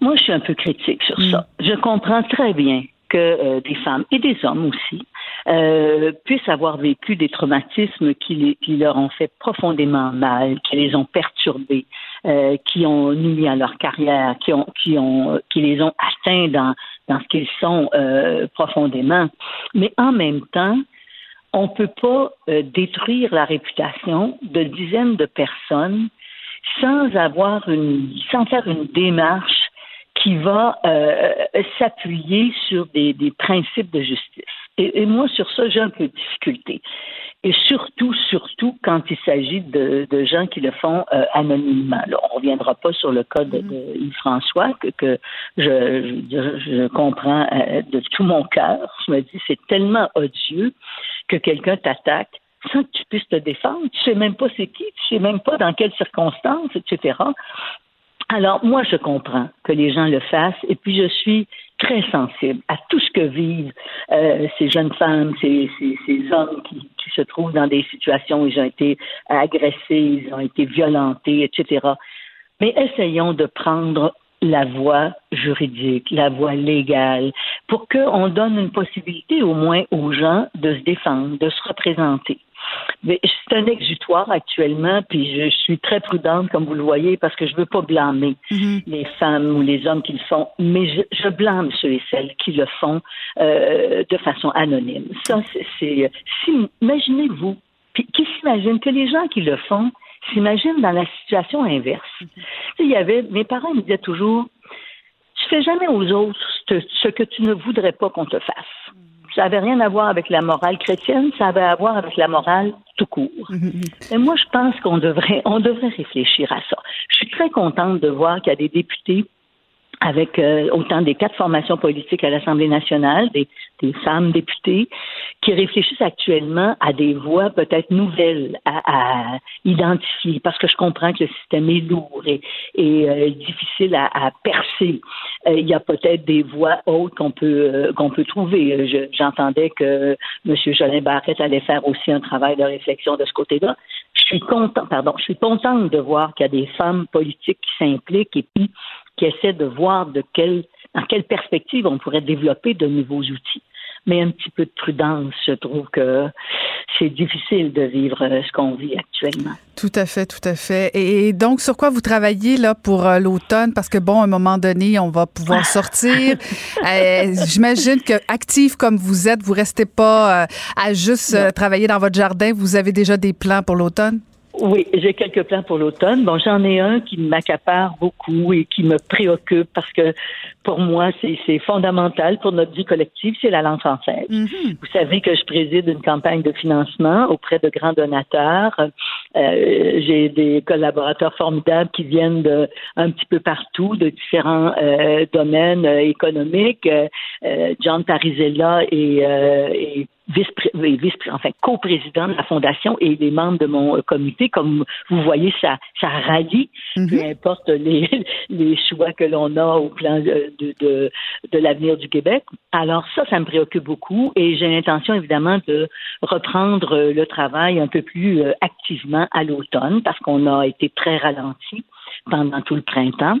Moi, je suis un peu critique sur ça. Mm. Je comprends très bien que euh, des femmes et des hommes aussi euh, puissent avoir vécu des traumatismes qui, qui, leur ont fait profondément mal, qui les ont perturbés, euh, qui ont nuit à leur carrière, qui, ont, qui, ont, qui les ont atteints dans, dans ce qu'ils sont profondément. Mais en même temps, on peut pas euh, détruire la réputation de dizaines de personnes sans avoir une, sans faire une démarche qui va euh, s'appuyer sur des, des, principes de justice. Et, et moi, sur ça, j'ai un peu de difficulté. Et surtout, surtout quand il s'agit de, de, gens qui le font euh, anonymement. Là, on ne reviendra pas sur le cas de, de Yves-François, que, que je, je, je comprends de tout mon cœur. Je me dis, c'est tellement odieux que quelqu'un t'attaque sans que tu puisses te défendre. Tu sais même pas c'est qui, tu sais même pas dans quelles circonstances, etc. Alors, moi, je comprends que les gens le fassent et puis je suis très sensible à tout ce que vivent euh, ces jeunes femmes, ces, hommes qui, qui, se trouvent dans des situations où ils ont été agressés, ils ont été violentés, etc. Mais essayons de prendre la voie juridique, la voie légale, pour qu'on donne une possibilité au moins aux gens de se défendre, de se représenter. C'est un exutoire actuellement, puis je suis très prudente, comme vous le voyez, parce que je ne veux pas blâmer mm-hmm. les femmes ou les hommes qui le font, mais je, blâme ceux et celles qui le font euh, de façon anonyme. Ça, c'est. Si, imaginez-vous, qui s'imagine que les gens qui le font s'imaginent dans la situation inverse. Mm-hmm. Il y avait, mes parents me disaient toujours, tu fais jamais aux autres ce que tu ne voudrais pas qu'on te fasse. Ça n'avait rien à voir avec la morale chrétienne, ça avait à voir avec la morale tout court. Mm-hmm. Et moi, je pense qu'on devrait, on devrait réfléchir à ça. Je suis très contente de voir qu'il y a des députés avec euh, autant des quatre formations politiques à l'Assemblée nationale, des, des, femmes députées, qui réfléchissent actuellement à des voies peut-être nouvelles à, à, identifier, parce que je comprends que le système est lourd et, et euh, difficile à, à percer. Euh, il y a peut-être des voies autres qu'on peut qu'on peut trouver. J'entendais que M. Jolin Barrette allait faire aussi un travail de réflexion de ce côté-là. Je suis content, pardon, je suis contente de voir qu'il y a des femmes politiques qui s'impliquent et puis qui essaie de voir de quelle, dans quelle perspective on pourrait développer de nouveaux outils. Mais un petit peu de prudence, je trouve que c'est difficile de vivre euh, ce qu'on vit actuellement. Tout à fait, tout à fait. Et donc, sur quoi vous travaillez là pour euh, l'automne? Parce que bon, à un moment donné, on va pouvoir sortir. euh, J'imagine que actif comme vous êtes, vous restez pas à juste travailler dans votre jardin. Vous avez déjà des plans pour l'automne? Oui, j'ai quelques plans pour l'automne. Bon, j'en ai un qui m'accapare beaucoup et qui me préoccupe parce que pour moi, c'est fondamental pour notre vie collective, c'est la langue française. Mm-hmm. Vous savez que je préside une campagne de financement auprès de grands donateurs Euh, j'ai des collaborateurs formidables qui viennent de un petit peu partout, de différents euh, domaines euh, économiques. John Parizella et, et vice, vice enfin co-président de la fondation et des membres de mon comité. Comme vous voyez, ça, ça rallie, mm-hmm. peu importe les, les choix que l'on a au plan de, de, de l'avenir du Québec. Alors ça, ça me préoccupe beaucoup et j'ai l'intention évidemment de reprendre le travail un peu plus activement à l'automne parce qu'on a été très ralenti pendant tout le printemps.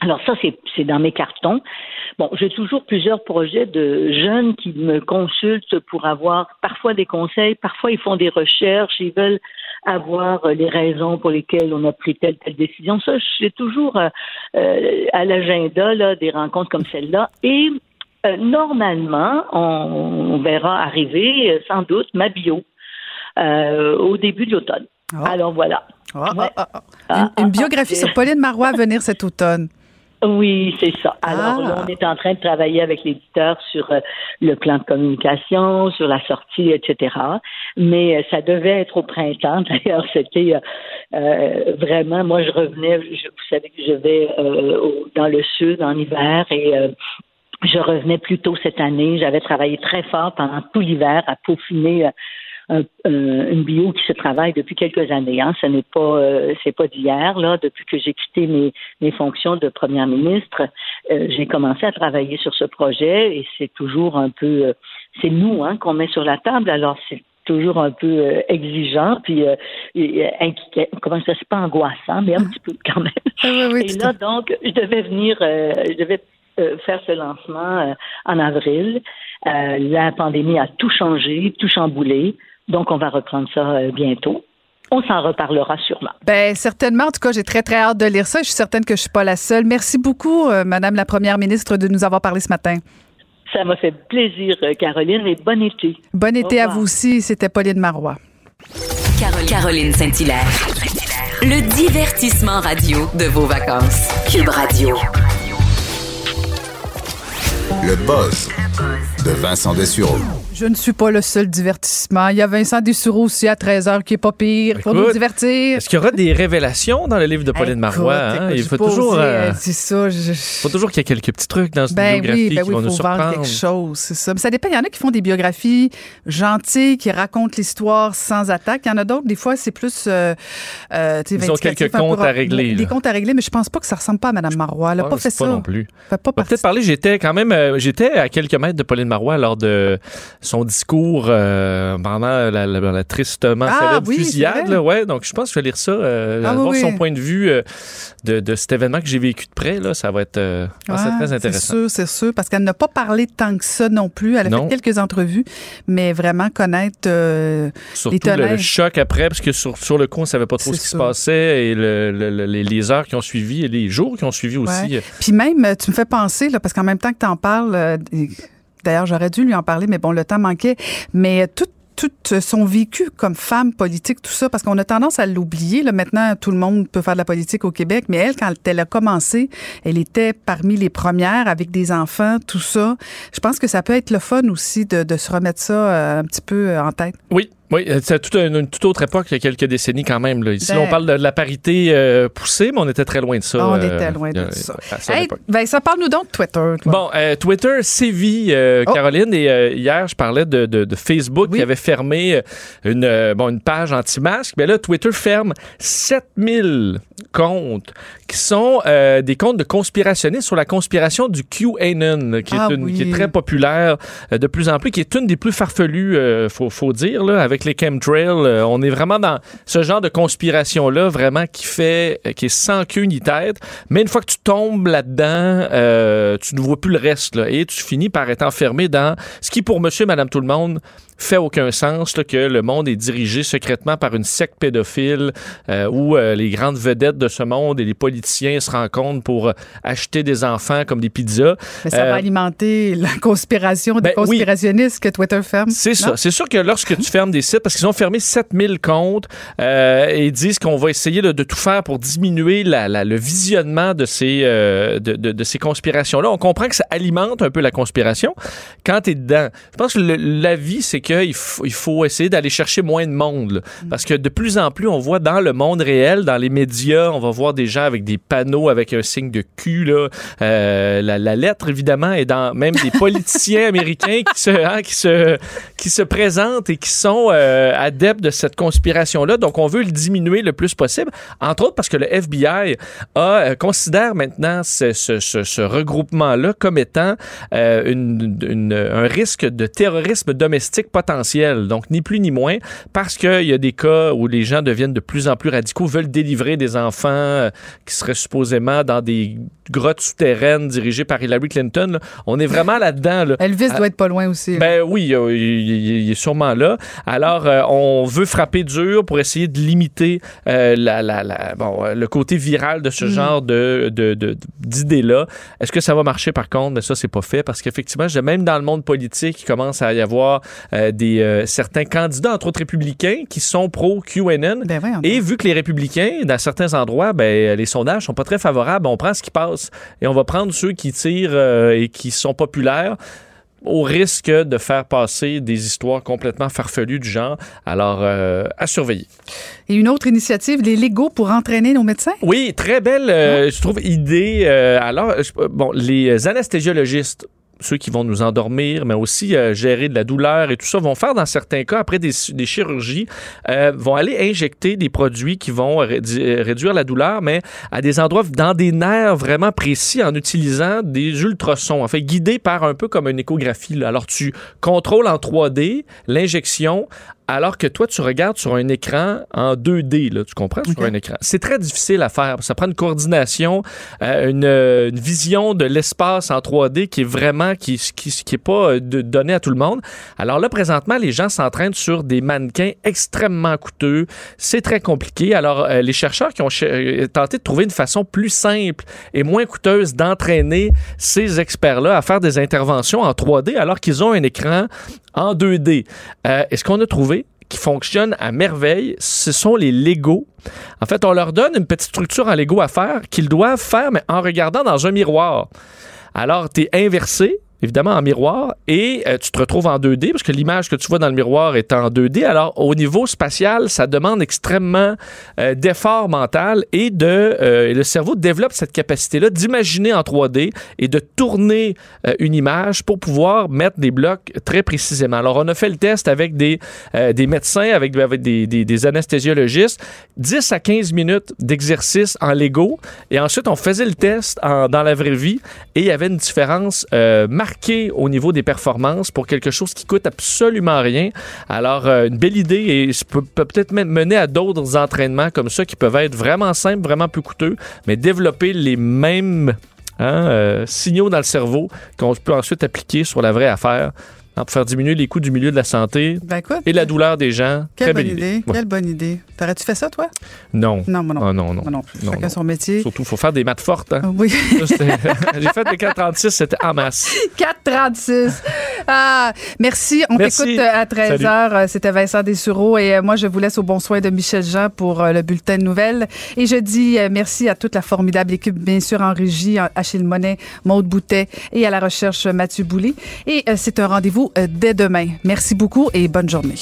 Alors ça, c'est dans mes cartons. Bon, j'ai toujours plusieurs projets de jeunes qui me consultent pour avoir parfois des conseils, parfois ils font des recherches, ils veulent avoir les raisons pour lesquelles on a pris telle telle décision. Ça, j'ai toujours euh, euh, à l'agenda là des rencontres comme celle-là. Et euh, normalement, on, verra arriver sans doute ma bio au début de l'automne. Ah. Alors voilà. Ah, ah, une, biographie sur Pauline Marois à venir cet automne. Oui, c'est ça. Alors là, on est en train de travailler avec l'éditeur sur euh, le plan de communication, sur la sortie, etc. Mais euh, ça devait être au printemps. D'ailleurs, c'était euh, vraiment, moi, je revenais, vous savez que je vais dans le sud en hiver et je revenais plus tôt cette année. J'avais travaillé très fort pendant tout l'hiver à peaufiner une bio qui se travaille depuis quelques années. Hein. Ce n'est pas euh, c'est pas d'hier là. Depuis que j'ai quitté mes, mes fonctions de première ministre, euh, j'ai commencé à travailler sur ce projet et c'est toujours un peu euh, c'est nous hein, qu'on met sur la table. Alors c'est toujours un peu exigeant, puis comment ça c'est pas angoissant, mais un petit peu quand même. Ah et là, donc, je devais venir, je devais faire ce lancement en avril. la pandémie a tout changé, tout chamboulé. Donc, on va reprendre ça euh, bientôt. On s'en reparlera sûrement. Ben certainement. En tout cas, j'ai très très hâte de lire ça. Je suis certaine que je suis pas la seule. Merci beaucoup, euh, Madame la Première ministre, de nous avoir parlé ce matin. Ça m'a fait plaisir, euh, Caroline, et bon été. Bon été à vous aussi. C'était Pauline Marois. Caroline Saint-Hilaire. Le divertissement radio de vos vacances. Cube Radio. Le buzz de Vincent Dessureau. Je ne suis pas le seul divertissement. Il y a Vincent Dessureau aussi à 13h qui est pas pire pour nous divertir. Est-ce qu'il y aura des révélations dans le livre de Pauline Marois? Hein? Il faut toujours. Euh, c'est ça. Il faut toujours qu'il y ait quelques petits trucs dans une ben biographie oui, ben qui oui, vont nous surprendre. quelque chose, c'est ça. Mais ça dépend. Il y en a qui font des biographies gentilles, qui racontent l'histoire sans attaque. Il y en a d'autres, des fois, c'est plus. Euh, euh, Ils ont quelques comptes à régler. Des comptes à régler, mais je pense pas que ça ressemble pas à Mme Marois. Elle n'a pas fait pas ça. non plus. Peut-être parler. J'étais quand même, euh, j'étais à quelques mètres de Pauline Marois lors de son discours euh, pendant la, la- la tristement Ah, oui, c'est fusillade. là, ouais, donc je pense que je vais lire ça, euh, Ah, voir oui. son point de vue euh, de, de cet événement que j'ai vécu de près. Là, ça va être, euh, ah, c'est Ouais, très C'est intéressant. sûr, c'est sûr, parce qu'elle n'a pas parlé tant que ça non plus. Elle a Non. fait quelques entrevues, mais vraiment connaître euh, les Surtout le, choc après, parce que sur, sur le coup, on savait pas trop ce C'est qui se passait et le- le- le- les, heures qui ont suivi et les jours qui ont suivi aussi. Puis même, tu me fais penser, là, parce qu'en même temps que tu en parles, d'ailleurs, j'aurais dû lui en parler, mais bon, le temps manquait, mais tout tout son vécu comme femme politique, tout ça, parce qu'on a tendance à l'oublier. Là, maintenant, tout le monde peut faire de la politique au Québec, mais elle, quand elle a commencé, elle était parmi les premières avec des enfants, tout ça. Je pense que ça peut être le fun aussi de, de se remettre ça euh, un petit peu euh, en tête. Oui, oui, euh, c'est toute une, une toute autre époque, il y a quelques décennies quand même. Là. Ici, Ben- on parle de, de la parité euh, poussée, mais on était très loin de ça. on euh, était loin de euh, ça. à Hey, ben, ça parle-nous donc de Twitter. toi. Bon, Twitter sévit, Oh. Caroline, et hier, je parlais de, de- de Facebook qui avait fermé une, bon, une page anti-masque. Mais là, Twitter ferme 7000 comptes qui sont des comptes de conspirationnistes sur la conspiration du QAnon, qui, est Ah une- oui. qui est très populaire de plus en plus, qui est une des plus farfelues, faut, faut dire, là, avec les chemtrails. euh, on est vraiment dans ce genre de conspiration-là, vraiment, qui fait, euh, qui est sans queue ni tête. Mais une fois que tu tombes là-dedans, euh, tu ne vois plus le reste, et tu finis par être enfermé dans ce qui, pour monsieur, madame, tout le monde, fait aucun sens là, que le monde est dirigé secrètement par une secte pédophile euh, où euh, les grandes vedettes de ce monde et les politiciens se rencontrent pour euh, acheter des enfants comme des pizzas. Mais ça Euh, va alimenter la conspiration des ben oui. conspirationnistes que Twitter ferme. c'est ça. C'est sûr que lorsque tu fermes des sites, parce qu'ils ont fermé 7000 comptes euh, et ils disent qu'on va essayer là, de tout faire pour diminuer la- la- le visionnement de ces, euh, de, de- de ces conspirations-là, on comprend que ça alimente un peu la conspiration quand tu es dedans. Je pense que le- l'avis, c'est qu'il faut, il faut essayer d'aller chercher moins de monde. là. Parce que de plus en plus, on voit dans le monde réel, dans les médias, on va voir des gens avec des panneaux avec un signe de cul. Là. Euh, la, la lettre, évidemment, est dans même des politiciens américains qui se, hein, qui, se, qui se présentent et qui sont euh, adeptes de cette conspiration-là. Donc, on veut le diminuer le plus possible. Entre autres parce que le FBI a, euh, considère maintenant ce, ce- ce- ce regroupement-là comme étant une- une- un risque de terrorisme domestique potentiel. Donc, ni plus ni moins, parce qu'il y a des cas où les gens deviennent de plus en plus radicaux, veulent délivrer des enfants euh, qui seraient supposément dans des grottes souterraines dirigées par Hillary Clinton. là. On est vraiment là-dedans. là. Elvis Ah, doit être pas loin aussi. là. ben oui, euh, il, est sûrement là. Alors, euh, on veut frapper dur pour essayer de limiter euh, la, la- la- bon, le côté viral de ce Mm. genre de, de- de- d'idées-là. Est-ce que ça va marcher par contre? Mais ça, c'est pas fait parce qu'effectivement, même dans le monde politique, il commence à y avoir euh, des, euh, certains candidats, entre autres républicains, qui sont pro-QAnon. Ben Et vu que les républicains, dans certains endroits, ben, les sondages sont pas très favorables, on prend ce qui passe et on va prendre ceux qui tirent euh, et qui sont populaires au risque de faire passer des histoires complètement farfelues du genre. Alors, euh, à surveiller. Et une autre initiative, les Legos pour entraîner nos médecins? Oui, très belle, euh, je trouve, idée. Euh, alors, je- bon, les anesthésiologistes, ceux qui vont nous endormir, mais aussi euh, gérer de la douleur et tout ça, vont faire dans certains cas, après des, chirurgies, euh, vont aller injecter des produits qui vont rédu- réduire la douleur, mais à des endroits, dans des nerfs vraiment précis, en utilisant des ultrasons, en fait, guidés par un peu comme une échographie. Alors, tu contrôles en 3D l'injection alors que toi, tu regardes sur un écran en 2D, là, tu comprends, sur un écran. C'est très difficile à faire. Ça prend une coordination, euh, une, euh, une vision de l'espace en 3D qui est vraiment, qui, qui, qui est pas euh, donnée à tout le monde. Alors là, présentement, les gens s'entraînent sur des mannequins extrêmement coûteux. C'est très compliqué. Alors, euh, les chercheurs qui ont ch- tenté de trouver une façon plus simple et moins coûteuse d'entraîner ces experts-là à faire des interventions en 3D alors qu'ils ont un écran en 2D. Euh, et ce qu'on a trouvé qui fonctionne à merveille, ce sont les Lego. En fait, on leur donne une petite structure en Lego à faire qu'ils doivent faire, mais en regardant dans un miroir. Alors, tu es inversé, évidemment, en miroir, et euh, tu te retrouves en 2D, parce que l'image que tu vois dans le miroir est en 2D. Alors, au niveau spatial, ça demande extrêmement euh, d'effort mental et de euh, le cerveau développe cette capacité-là d'imaginer en 3D et de tourner une image pour pouvoir mettre des blocs très précisément. Alors, on a fait le test avec des, des médecins, avec, des, des- anesthésiologistes, 10 à 15 minutes d'exercice en Lego, et ensuite, on faisait le test dans la vraie vie, et il y avait une différence euh, marquée au niveau des performances pour quelque chose qui coûte absolument rien. Alors, euh, une belle idée, et ça peut peut peut-être même mener à d'autres entraînements comme ça qui peuvent être vraiment simples, vraiment peu coûteux, mais développer les mêmes hein, euh, signaux dans le cerveau qu'on peut ensuite appliquer sur la vraie affaire hein, pour faire diminuer les coûts du milieu de la santé Ben écoute, et la douleur des gens. quelle bonne idée. idée. Ouais. Quelle bonne idée. T'aurais-tu fait ça, toi? Non. Non, moi non. Ah, non, non. Moi non plus. Non, son métier. Surtout, il faut faire des maths fortes. hein. Oui. J'ai fait des 436, c'était en masse. 4,36. Ah, merci. On t'écoute euh, à 13 Salut. h. C'était Vincent Dessureau et euh, moi, je vous laisse au bon soin de Michel Jean pour euh, le bulletin de nouvelles. Et je dis euh, merci à toute la formidable équipe, bien sûr, en régie, Achille Monet, Maude Boutet et à la recherche Mathieu Boulay. Et euh, c'est un rendez-vous euh, dès demain. Merci beaucoup et bonne journée.